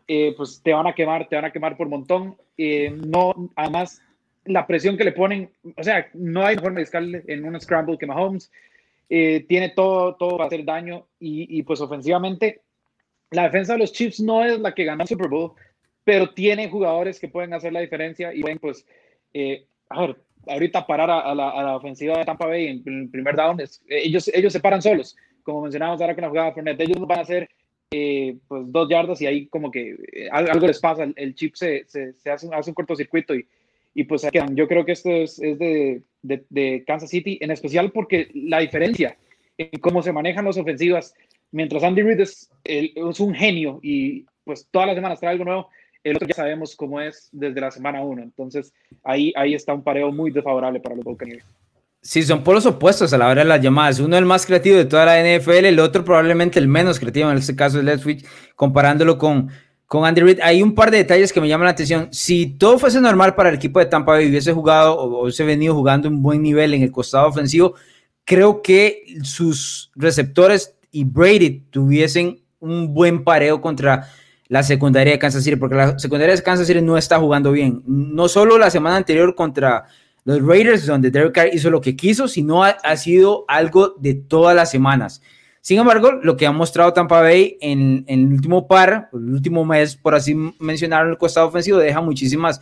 eh, pues te van a quemar, te van a quemar por montón. Eh, no, además, la presión que le ponen, o sea, no hay mejor mariscal en un scramble que Mahomes. Eh, tiene todo, todo para hacer daño y, y, pues ofensivamente la defensa de los Chiefs no es la que ganó el Super Bowl, pero tiene jugadores que pueden hacer la diferencia y pueden, pues, eh, a ver, ahorita parar a, la, a, la, ofensiva de Tampa Bay en el primer down, es, ellos, ellos se paran solos, como mencionábamos ahora con la jugada de Fernet, ellos van a hacer eh, pues dos yardas y ahí como que eh, algo les pasa, el, chip se, se, se, hace, hace un cortocircuito y, y pues yo creo que esto es, es de, de, de, Kansas City, en especial porque la diferencia en cómo se manejan las ofensivas, mientras Andy Reid es, es un genio y pues todas las semanas trae algo nuevo, el otro ya sabemos cómo es desde la semana 1. Entonces, ahí, ahí está un pareo muy desfavorable para los Buccaneers. Sí, son polos opuestos a la hora de las llamadas. Uno el más creativo de toda la NFL, el otro probablemente el menos creativo, en este caso es Switch, comparándolo con, con Andy Reid. Hay un par de detalles que me llaman la atención. Si todo fuese normal para el equipo de Tampa Bay, hubiese jugado o hubiese venido jugando un buen nivel en el costado ofensivo, creo que sus receptores y Brady tuviesen un buen pareo contra la secundaria de Kansas City, porque la secundaria de Kansas City no está jugando bien. No solo la semana anterior contra los Raiders, donde Derek Carr hizo lo que quiso, sino ha, sido algo de todas las semanas. Sin embargo, lo que ha mostrado Tampa Bay en, en, el último par, el último mes, por así mencionar, en el costado ofensivo, deja muchísimas,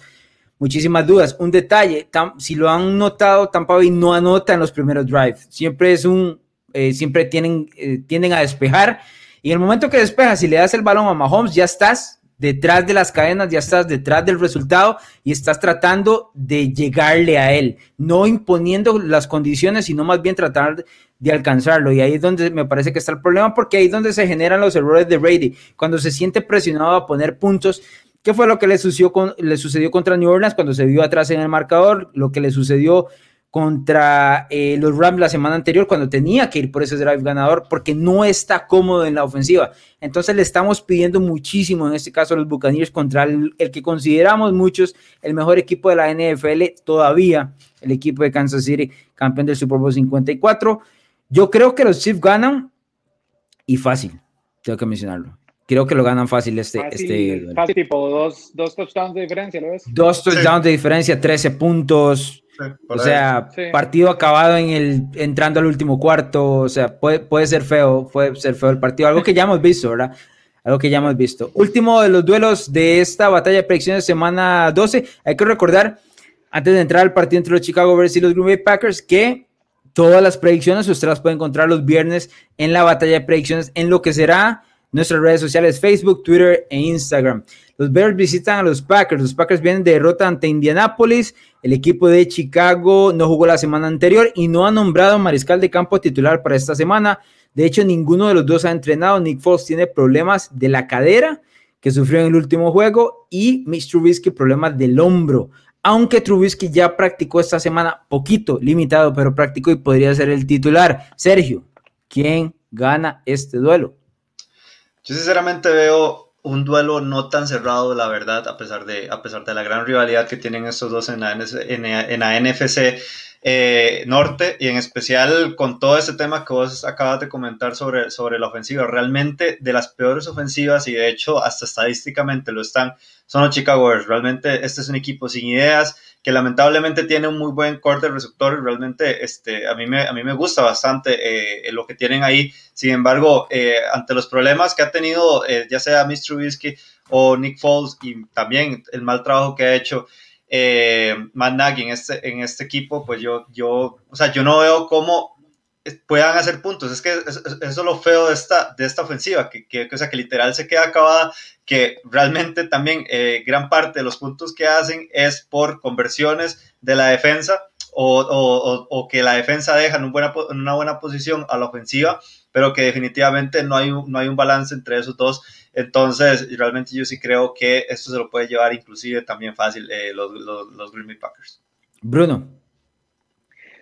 muchísimas dudas. Un detalle, si lo han notado, Tampa Bay no anota en los primeros drives. Siempre es un, eh, siempre tienen, eh, tienden a despejar y en el momento que despejas, si le das el balón a Mahomes, ya estás detrás de las cadenas, ya estás detrás del resultado y estás tratando de llegarle a él, no imponiendo las condiciones, sino más bien tratar de alcanzarlo. Y ahí es donde me parece que está el problema, porque ahí es donde se generan los errores de Brady, cuando se siente presionado a poner puntos. ¿Qué fue lo que le sucedió, con, le sucedió contra New Orleans cuando se vio atrás en el marcador? Lo que le sucedió contra eh, los Rams la semana anterior cuando tenía que ir por ese drive ganador porque no está cómodo en la ofensiva. Entonces le estamos pidiendo muchísimo, en este caso a los Buccaneers, contra el, que consideramos muchos el mejor equipo de la NFL todavía, el equipo de Kansas City, campeón del Super Bowl 54. Yo creo que los Chiefs ganan y fácil, tengo que mencionarlo. Creo que lo ganan fácil este. Fácil, este, fácil tipo dos, dos touchdowns de diferencia, ¿lo ves? Dos touchdowns de diferencia, 13 puntos o sea, partido acabado en el entrando al último cuarto, o sea, puede, puede ser feo, puede ser feo el partido, algo que ya hemos visto, ¿verdad? Algo que ya hemos visto. Último de los duelos de esta batalla de predicciones semana 12, hay que recordar, antes de entrar al partido entre los Chicago Bears y los Green Bay Packers, que todas las predicciones ustedes las pueden encontrar los viernes en la batalla de predicciones en lo que será nuestras redes sociales Facebook, Twitter e Instagram. Los Bears visitan a los Packers. Los Packers vienen de derrota ante Indianapolis. El equipo de Chicago no jugó la semana anterior y no ha nombrado mariscal de campo titular para esta semana. De hecho, ninguno de los dos ha entrenado. Nick Foles tiene problemas de la cadera que sufrió en el último juego y Mitch Trubisky problemas del hombro. Aunque Trubisky ya practicó esta semana, poquito, limitado, pero practicó y podría ser el titular. Sergio, ¿quién gana este duelo? Yo sinceramente veo un duelo no tan cerrado, la verdad, a pesar de, a pesar de la gran rivalidad que tienen estos dos en la, en la NFC eh, Norte y en especial con todo ese tema que vos acabas de comentar sobre, sobre la ofensiva. Realmente de las peores ofensivas y de hecho hasta estadísticamente lo están, son los Chicago Bears. Realmente este es un equipo sin ideas que lamentablemente tiene un muy buen corte de receptores. Realmente este, a, mí me, a mí me gusta bastante eh, lo que tienen ahí. Sin embargo, eh, ante los problemas que ha tenido ya sea Mr. Trubisky o Nick Foles y también el mal trabajo que ha hecho eh, Matt Nagy en este, en este equipo, pues yo, yo, o sea, yo no veo cómo puedan hacer puntos. Es que eso es lo feo de esta, de esta ofensiva, que, que, o sea, que literal se queda acabada, que realmente también eh, gran parte de los puntos que hacen es por conversiones de la defensa o, o, que la defensa deja en, buena, en una buena posición a la ofensiva, pero que definitivamente no hay, no hay un balance entre esos dos entonces, realmente yo sí creo que esto se lo puede llevar inclusive también fácil eh, los, los, Green Bay Packers. Bruno.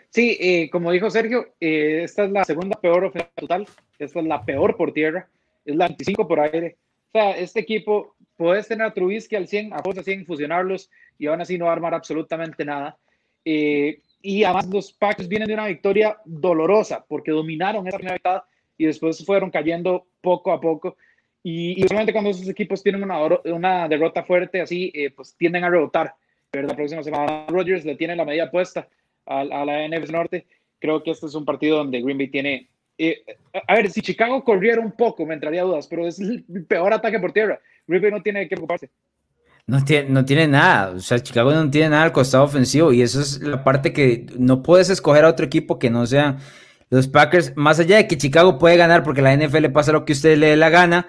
Sí, eh, como dijo Sergio, eh, esta es la segunda peor ofensiva total, esta es la peor por tierra, es la 25 por aire. O sea, este equipo, puedes tener a Trubisky al 100, a Fosa 100, fusionarlos y aún así no armar absolutamente nada. y además los Packers vienen de una victoria dolorosa porque dominaron esa primera mitad y después fueron cayendo poco a poco. Y, y cuando esos equipos tienen una, una derrota fuerte así, eh, pues tienden a rebotar. Pero la próxima semana Rodgers le tiene la medida puesta a, la NFC Norte. Creo que este es un partido donde Green Bay tiene... Eh, a ver, si Chicago corriera un poco, me entraría dudas, pero es el peor ataque por tierra. Green Bay no tiene que preocuparse. No tiene, no tiene nada, o sea, Chicago no tiene nada al costado ofensivo y eso es la parte que no puedes escoger a otro equipo que no sea los Packers, más allá de que Chicago puede ganar porque la NFL pasa lo que usted le dé la gana,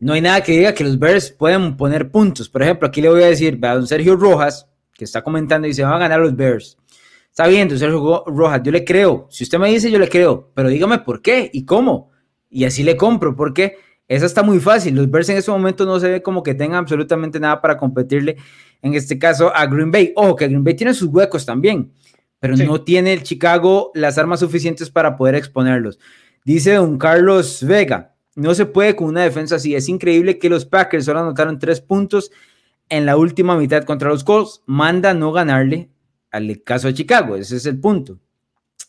no hay nada que diga que los Bears pueden poner puntos. Por ejemplo, aquí le voy a decir a don Sergio Rojas, que está comentando y dice, van a ganar los Bears. Está bien, don Sergio Rojas, yo le creo. Si usted me dice, yo le creo, pero dígame por qué y cómo. Y así le compro, porque esa está muy fácil. Los Bears en este momento no se ve como que tengan absolutamente nada para competirle, en este caso, a Green Bay. Ojo, que Green Bay tiene sus huecos también, pero no tiene el Chicago las armas suficientes para poder exponerlos. Dice don Carlos Vega, no se puede con una defensa así. Es increíble que los Packers solo anotaron tres puntos en la última mitad contra los Colts. Manda no ganarle al caso de Chicago. Ese es el punto.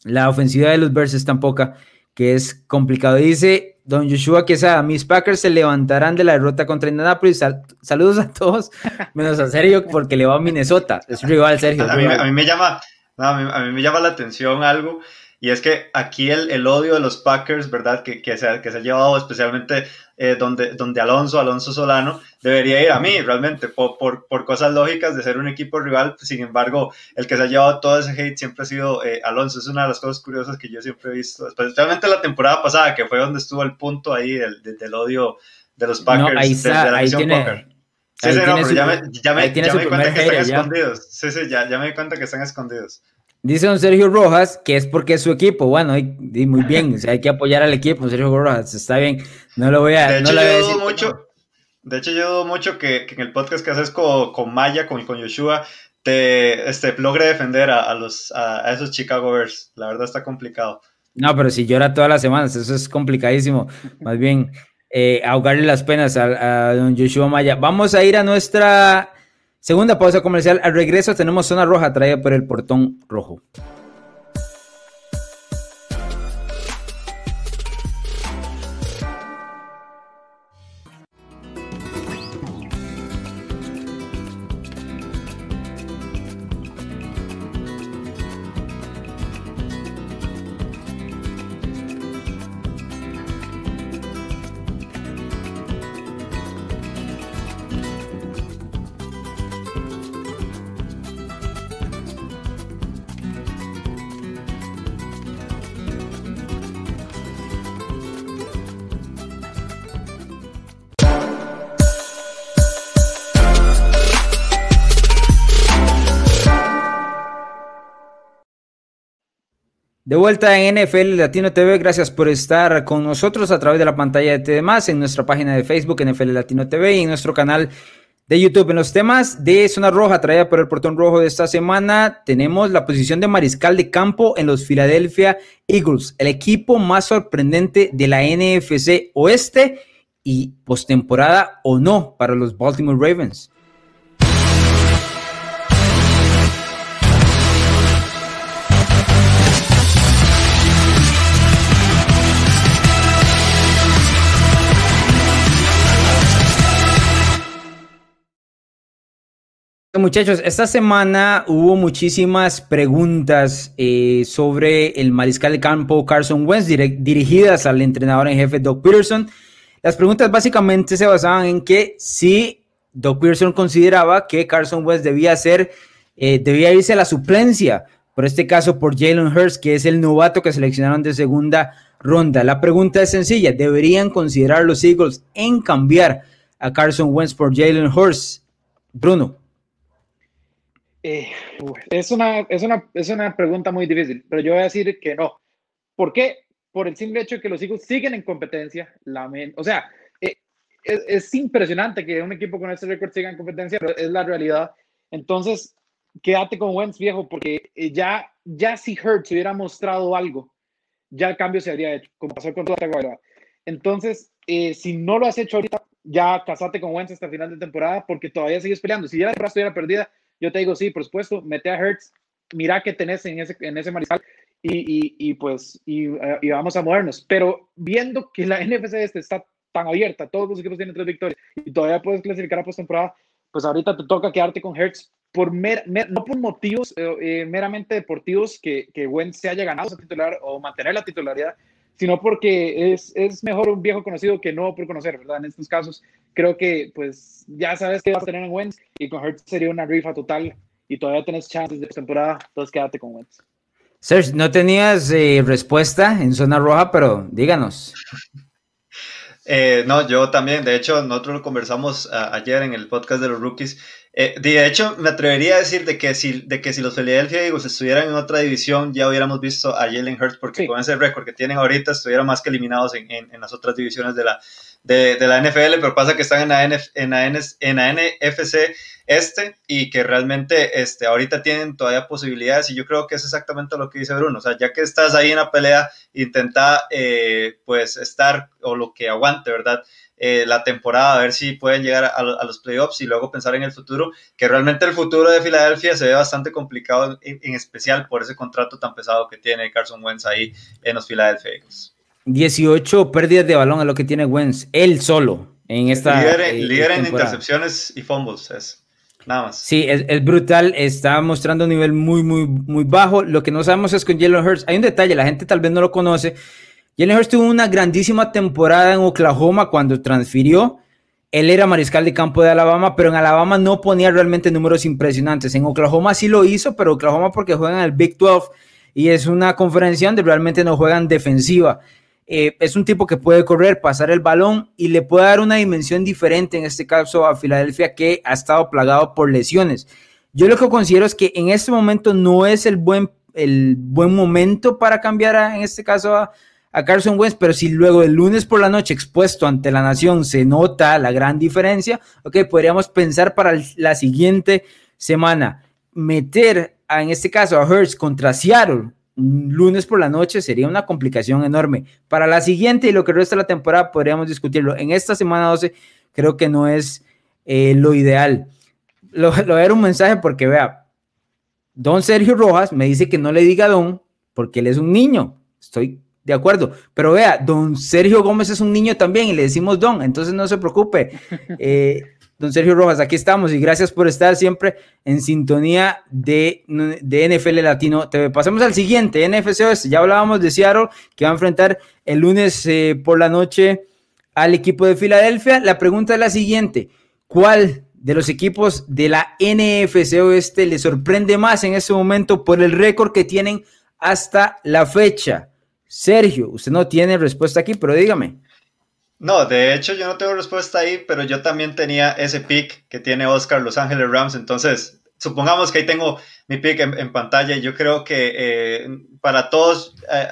La ofensiva de los Bears es tan poca que es complicado. Dice Don Joshua Quesada, mis Packers se levantarán de la derrota contra Indianapolis. saludos a todos, *laughs* menos a Sergio, porque le va a Minnesota. Es rival, Sergio. A mí, me llama, a mí me llama la atención algo y es que aquí el, el odio de los Packers, ¿verdad? Que, que, se, ha, que se ha llevado especialmente eh, donde, donde Alonso, Alonso Solano, debería ir a mí, realmente, por, por, por, cosas lógicas de ser un equipo rival. Sin embargo, el que se ha llevado todo ese hate siempre ha sido eh, Alonso. Es una de las cosas curiosas que yo siempre he visto, especialmente la temporada pasada, que fue donde estuvo el punto ahí del, del, odio de los Packers. ahí está, ahí tiene, Sí, sí, no, pero ya me, ya me, ya me di cuenta que están escondidos. Sí, sí, ya, ya me di cuenta que están escondidos. Dice don Sergio Rojas que es porque es su equipo. Bueno, y, muy bien, hay que apoyar al equipo, Sergio Rojas, está bien. No lo voy a, de hecho, no yo dudo mucho, de hecho, yo dudo mucho que, que, en el podcast que haces con, con Maya, con, con Yoshua, te este, logre defender a, los, a, esos Chicago Bears. La verdad está complicado. No, pero si llora todas las semanas, eso es complicadísimo. Más bien, eh, ahogarle las penas a, a, don Joshua Maya. Vamos a ir a nuestra segunda pausa comercial. Al regreso tenemos zona roja traída por el portón rojo. Vuelta en NFL Latino TV, gracias por estar con nosotros a través de la pantalla de TDMás, en nuestra página de Facebook NFL Latino TV y en nuestro canal de YouTube. En los temas de Zona Roja, traída por el portón rojo de esta semana, tenemos la posición de mariscal de campo en los Philadelphia Eagles, el equipo más sorprendente de la NFC Oeste y postemporada o no para los Baltimore Ravens. Muchachos, esta semana hubo muchísimas preguntas eh, sobre el mariscal de campo Carson Wentz dirigidas al entrenador en jefe Doug Peterson. Las preguntas básicamente se basaban en que si Doug Peterson consideraba que Carson Wentz debía ser, eh, debía irse a la suplencia, por este caso por Jalen Hurts, que es el novato que seleccionaron de segunda ronda. La pregunta es sencilla, ¿deberían considerar los Eagles en cambiar a Carson Wentz por Jalen Hurts? Bruno. Eh, es, una, es, una, es una pregunta muy difícil, pero yo voy a decir que no. ¿Por qué? Por el simple hecho de que los Eagles siguen en competencia. La o sea, eh, es, impresionante que un equipo con este récord siga en competencia, pero es la realidad. Entonces, quédate con Wentz, viejo, porque eh, ya, ya si Hurts hubiera mostrado algo, ya el cambio se habría hecho, como pasó con toda la Entonces, si no lo has hecho ahorita, ya casate con Wentz hasta final de temporada, porque todavía sigues peleando. Si ya la temporada estuviera perdida, yo te digo, sí, por supuesto, mete a Hertz, mira qué tenés en ese, en ese mariscal y, y, pues y, eh, y, vamos a movernos. Pero viendo que la *laughs* NFC este está tan abierta, todos los equipos tienen tres victorias y todavía puedes clasificar a postemporada, pues ahorita te toca quedarte con Hertz por mer, no por motivos eh, eh, meramente deportivos que, que Wentz se haya ganado esa titular o mantener la titularidad, sino porque es, es mejor un viejo conocido que no por conocer, ¿verdad? En estos casos, creo que pues ya sabes que vas a tener en Wentz y con Hertz sería una rifa total y todavía tenés chances de temporada, entonces quédate con Wentz. Serge, no tenías eh, respuesta en zona roja, pero díganos. *laughs* Eh, no, yo también. De hecho, nosotros lo conversamos ayer en el podcast de los rookies. Eh, de hecho, me atrevería a decir de que si, de que si los Philadelphia Eagles estuvieran en otra división, ya hubiéramos visto a Jalen Hurts, porque con ese récord que tienen ahorita, estuvieran más que eliminados en, en, las otras divisiones de la, de, de, la NFL, pero pasa que están en la, en la, en la NFC este y que realmente este, ahorita tienen todavía posibilidades y yo creo que es exactamente lo que dice Bruno, o sea, ya que estás ahí en la pelea, intenta eh, pues estar o lo que aguante, ¿verdad? Eh, la temporada, a ver si pueden llegar a, los playoffs y luego pensar en el futuro, que realmente el futuro de Filadelfia se ve bastante complicado, en, especial por ese contrato tan pesado que tiene Carson Wentz ahí en los Philadelphia Eagles. 18 pérdidas de balón es lo que tiene Wentz, él solo en esta. Líder, eh, en intercepciones y fumbles, es. Nada más. Sí, es, brutal. Está mostrando un nivel muy, muy, muy bajo. Lo que no sabemos es con Jalen Hurts. Hay un detalle, la gente tal vez no lo conoce. Jalen Hurts tuvo una grandísima temporada en Oklahoma cuando transfirió. Él era mariscal de campo de Alabama, pero en Alabama no ponía realmente números impresionantes. En Oklahoma sí lo hizo, pero Oklahoma porque juegan el Big 12 y es una conferencia donde realmente no juegan defensiva. Eh, es un tipo que puede correr, pasar el balón y le puede dar una dimensión diferente, en este caso a Filadelfia, que ha estado plagado por lesiones. Yo lo que considero es que en este momento no es el buen, el buen momento para cambiar, en este caso, a, Carson Wentz, pero si luego el lunes por la noche expuesto ante la nación se nota la gran diferencia, ok, podríamos pensar para la siguiente semana. meter, en este caso, a Hurts contra Seattle lunes por la noche sería una complicación enorme. Para la siguiente y lo que resta de la temporada podríamos discutirlo. En esta semana 12 creo que no es eh, lo ideal. Lo, lo a dar un mensaje porque vea, don Sergio Rojas me dice que no le diga don porque él es un niño. Estoy de acuerdo. Pero vea, don Sergio Gómez es un niño también y le decimos don, entonces no se preocupe. *laughs* Eh, don Sergio Rojas, aquí estamos y gracias por estar siempre en sintonía de, de NFL Latino TV. Pasemos al siguiente, NFC Oeste. Ya hablábamos de Seattle, que va a enfrentar el lunes eh, por la noche al equipo de Filadelfia. La pregunta es la siguiente, ¿cuál de los equipos de la NFC Oeste le sorprende más en este momento por el récord que tienen hasta la fecha? Sergio, usted no tiene respuesta aquí, pero dígame. No, de hecho yo no tengo respuesta ahí, pero yo también tenía ese pick que tiene Oscar Los Ángeles Rams, entonces supongamos que ahí tengo mi pick en, pantalla yo creo que eh, para todos, eh,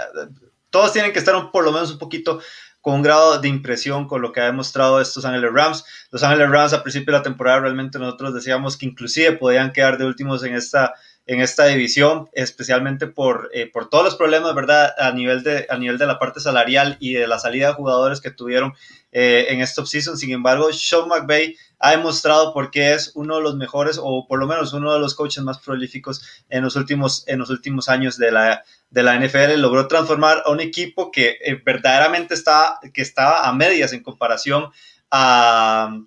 todos tienen que estar por lo menos un poquito con un grado de impresión con lo que ha demostrado estos Ángeles Rams. Los Ángeles Rams a principio de la temporada realmente nosotros decíamos que inclusive podían quedar de últimos en esta en esta división, especialmente por, eh, por todos los problemas, ¿verdad? A nivel, de, a nivel de la parte salarial y de la salida de jugadores que tuvieron eh, en esta offseason. Sin embargo, Sean McVay ha demostrado por qué es uno de los mejores o por lo menos uno de los coaches más prolíficos en los últimos, en los últimos años de la, de la NFL. Logró transformar a un equipo que eh, verdaderamente estaba, que estaba a medias en comparación a,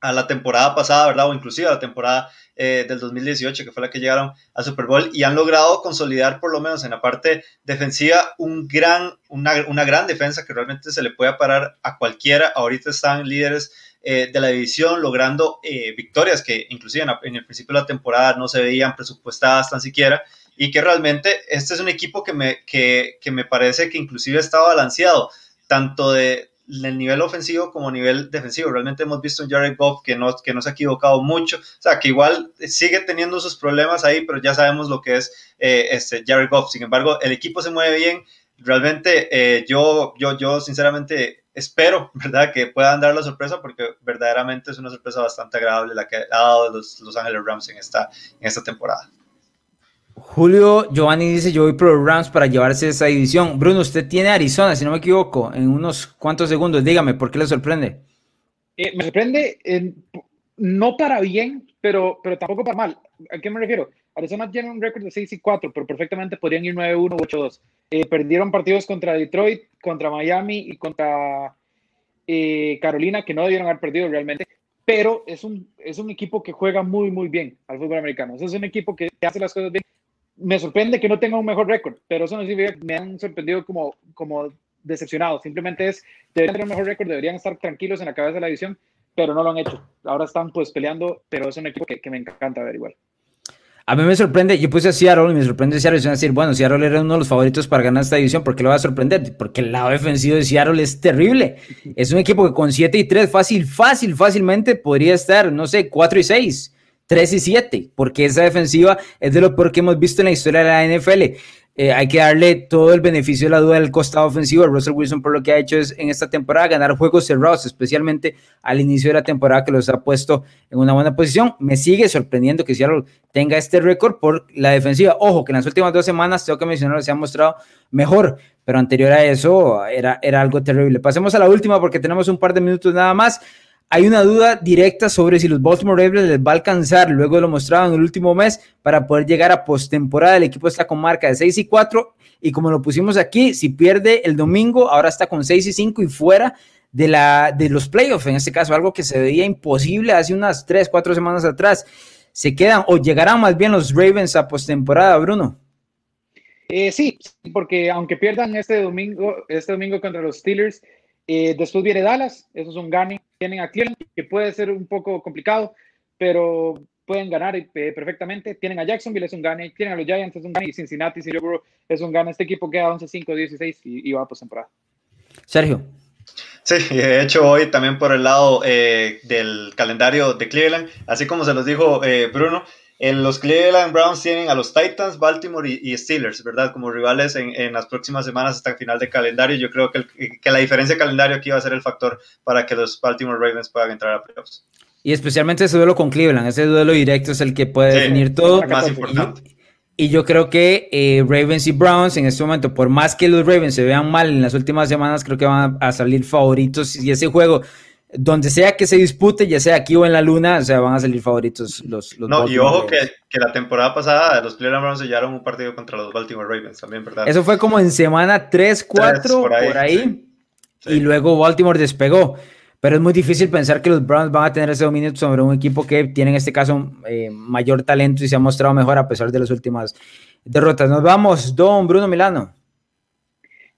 a la temporada pasada, ¿verdad? O inclusive a la temporada eh, del 2018, que fue la que llegaron al Super Bowl, y han logrado consolidar por lo menos en la parte defensiva un gran, una, una gran defensa que realmente se le puede parar a cualquiera. Ahorita están líderes eh, de la división logrando eh, victorias que inclusive en, el principio de la temporada no se veían presupuestadas tan siquiera y que realmente este es un equipo que me, que, que me parece que inclusive está balanceado tanto de, el nivel ofensivo como nivel defensivo. Realmente hemos visto un Jared Goff que no, que no se ha equivocado mucho, o sea, que igual sigue teniendo sus problemas ahí, pero ya sabemos lo que es eh, este Jared Goff. Sin embargo, el equipo se mueve bien. Realmente eh, yo, yo, yo sinceramente espero, *laughs* ¿verdad? Que puedan dar la sorpresa porque verdaderamente es una sorpresa bastante agradable la que ha dado los Los Angeles Rams en esta, en esta temporada. Julio Giovanni dice, yo voy por los Rams para llevarse esa división. Bruno, usted tiene Arizona, si no me equivoco, en unos cuantos segundos. Dígame, ¿por qué le sorprende? Eh, me sorprende, no para bien, pero, pero tampoco para mal. ¿A qué me refiero? Arizona tiene un récord de 6 y 4, pero perfectamente podrían ir 9-1 o 8-2. Eh, perdieron partidos contra Detroit, contra Miami y contra eh, Carolina, que no debieron haber perdido realmente pero es un, es un equipo que juega muy, muy bien al fútbol americano. es un equipo que hace las cosas bien me sorprende que no tenga un mejor récord, pero eso no significa que me han sorprendido como, como decepcionado. Simplemente es, deberían tener un mejor récord, deberían estar tranquilos en la cabeza de la división, pero no lo han hecho. Ahora están pues peleando, pero es un equipo que, me encanta ver igual. A mí me sorprende, yo puse a Seattle y me sorprende Seattle. Es decir, bueno, Seattle era uno de los favoritos para ganar esta división. ¿Por qué lo va a sorprender? Porque el lado defensivo de Seattle es terrible. Es un equipo que con 7 y 3, fácil, fácil, fácilmente podría estar, no sé, 4 y 6. 3 y 7, porque esa defensiva es de lo peor que hemos visto en la historia de la NFL. Eh, hay que darle todo el beneficio de la duda del costado ofensivo Russell Wilson por lo que ha hecho es, en esta temporada, ganar juegos cerrados, especialmente al inicio de la temporada que los ha puesto en una buena posición. Me sigue sorprendiendo que Seattle tenga este récord por la defensiva. Ojo, que en las últimas dos semanas, tengo que mencionarlo, se ha mostrado mejor, pero anterior a eso era, era algo terrible. Pasemos a la última porque tenemos un par de minutos nada más. Hay una duda directa sobre si los Baltimore Ravens les va a alcanzar, luego lo mostrado en el último mes, para poder llegar a postemporada. El equipo está con marca de 6 y 4 y como lo pusimos aquí, si pierde el domingo, ahora está con 6 y 5 y fuera de, la, de los playoffs, en este caso, algo que se veía imposible hace unas 3, 4 semanas atrás. ¿Se quedan o llegarán más bien los Ravens a postemporada, Bruno? Eh, sí, porque aunque pierdan este domingo, este domingo contra los Steelers, eh, después viene Dallas, eso es un gane. Tienen a Cleveland, que puede ser un poco complicado, pero pueden ganar eh, perfectamente. Tienen a Jacksonville, es un gane. Tienen a los Giants, es un gane. Y Cincinnati, si yo creo, es un gane. Este equipo queda 11, 5, 16 y, y va a postemporada. Sergio. Sí, de hecho hoy también por el lado eh, del calendario de Cleveland, así como se los dijo Bruno, en los Cleveland Browns tienen a los Titans, Baltimore y, Steelers, ¿verdad? Como rivales en, las próximas semanas hasta el final de calendario. Yo creo que, que, la diferencia de calendario aquí va a ser el factor para que los Baltimore Ravens puedan entrar a playoffs. Y especialmente ese duelo con Cleveland, ese duelo directo es el que puede definir todo. Más importante. Y, yo creo que eh, Ravens y Browns en este momento, por más que los Ravens se vean mal en las últimas semanas, creo que van a salir favoritos. Y ese juego donde sea que se dispute, ya sea aquí o en la luna, o sea, van a salir favoritos los, los No, y ojo que, que, la temporada pasada los Cleveland Browns sellaron un partido contra los Baltimore Ravens también, ¿verdad? Eso fue como en semana 3, 4, por ahí. Y luego Baltimore despegó. Pero es muy difícil pensar que los Browns van a tener ese dominio sobre un equipo que tiene en este caso eh, mayor talento y se ha mostrado mejor a pesar de las últimas derrotas. Nos vamos, don Bruno Milano.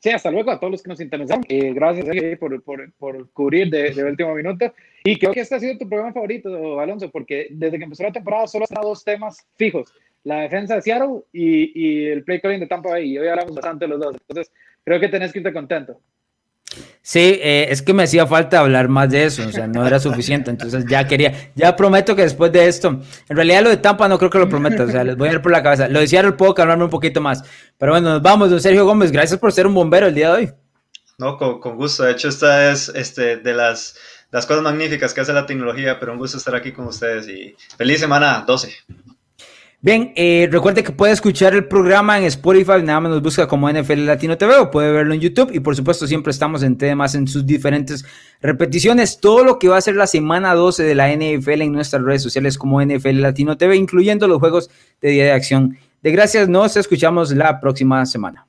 Sí, hasta luego a todos los que nos interesaron. Eh, gracias por, por, por, cubrir de, de, último minuto. Y creo que este ha sido tu programa favorito, Alonso, porque desde que empezó la temporada solo han dos temas fijos: la defensa de Seattle y, y el play calling de Tampa Bay. Y hoy hablamos bastante de los dos. Entonces, creo que tenés que irte contento. Sí, eh, es que me hacía falta hablar más de eso, o sea, no era suficiente, entonces ya quería, ya prometo que después de esto, en realidad lo de Tampa no creo que lo prometa, o sea, les voy a ir por la cabeza, lo decía, puedo calmarme un poquito más, pero bueno, nos vamos, don Sergio Gómez, gracias por ser un bombero el día de hoy. No, con, con gusto, de hecho esta es este, de las, las cosas magníficas que hace la tecnología, pero un gusto estar aquí con ustedes y feliz semana 12. Bien, eh, recuerde que puede escuchar el programa en Spotify, nada más nos busca como NFL Latino TV o puede verlo en YouTube y por supuesto siempre estamos en temas en sus diferentes repeticiones. Todo lo que va a ser la semana 12 de la NFL en nuestras redes sociales como NFL Latino TV, incluyendo los juegos de día de acción. De gracias, nos escuchamos la próxima semana.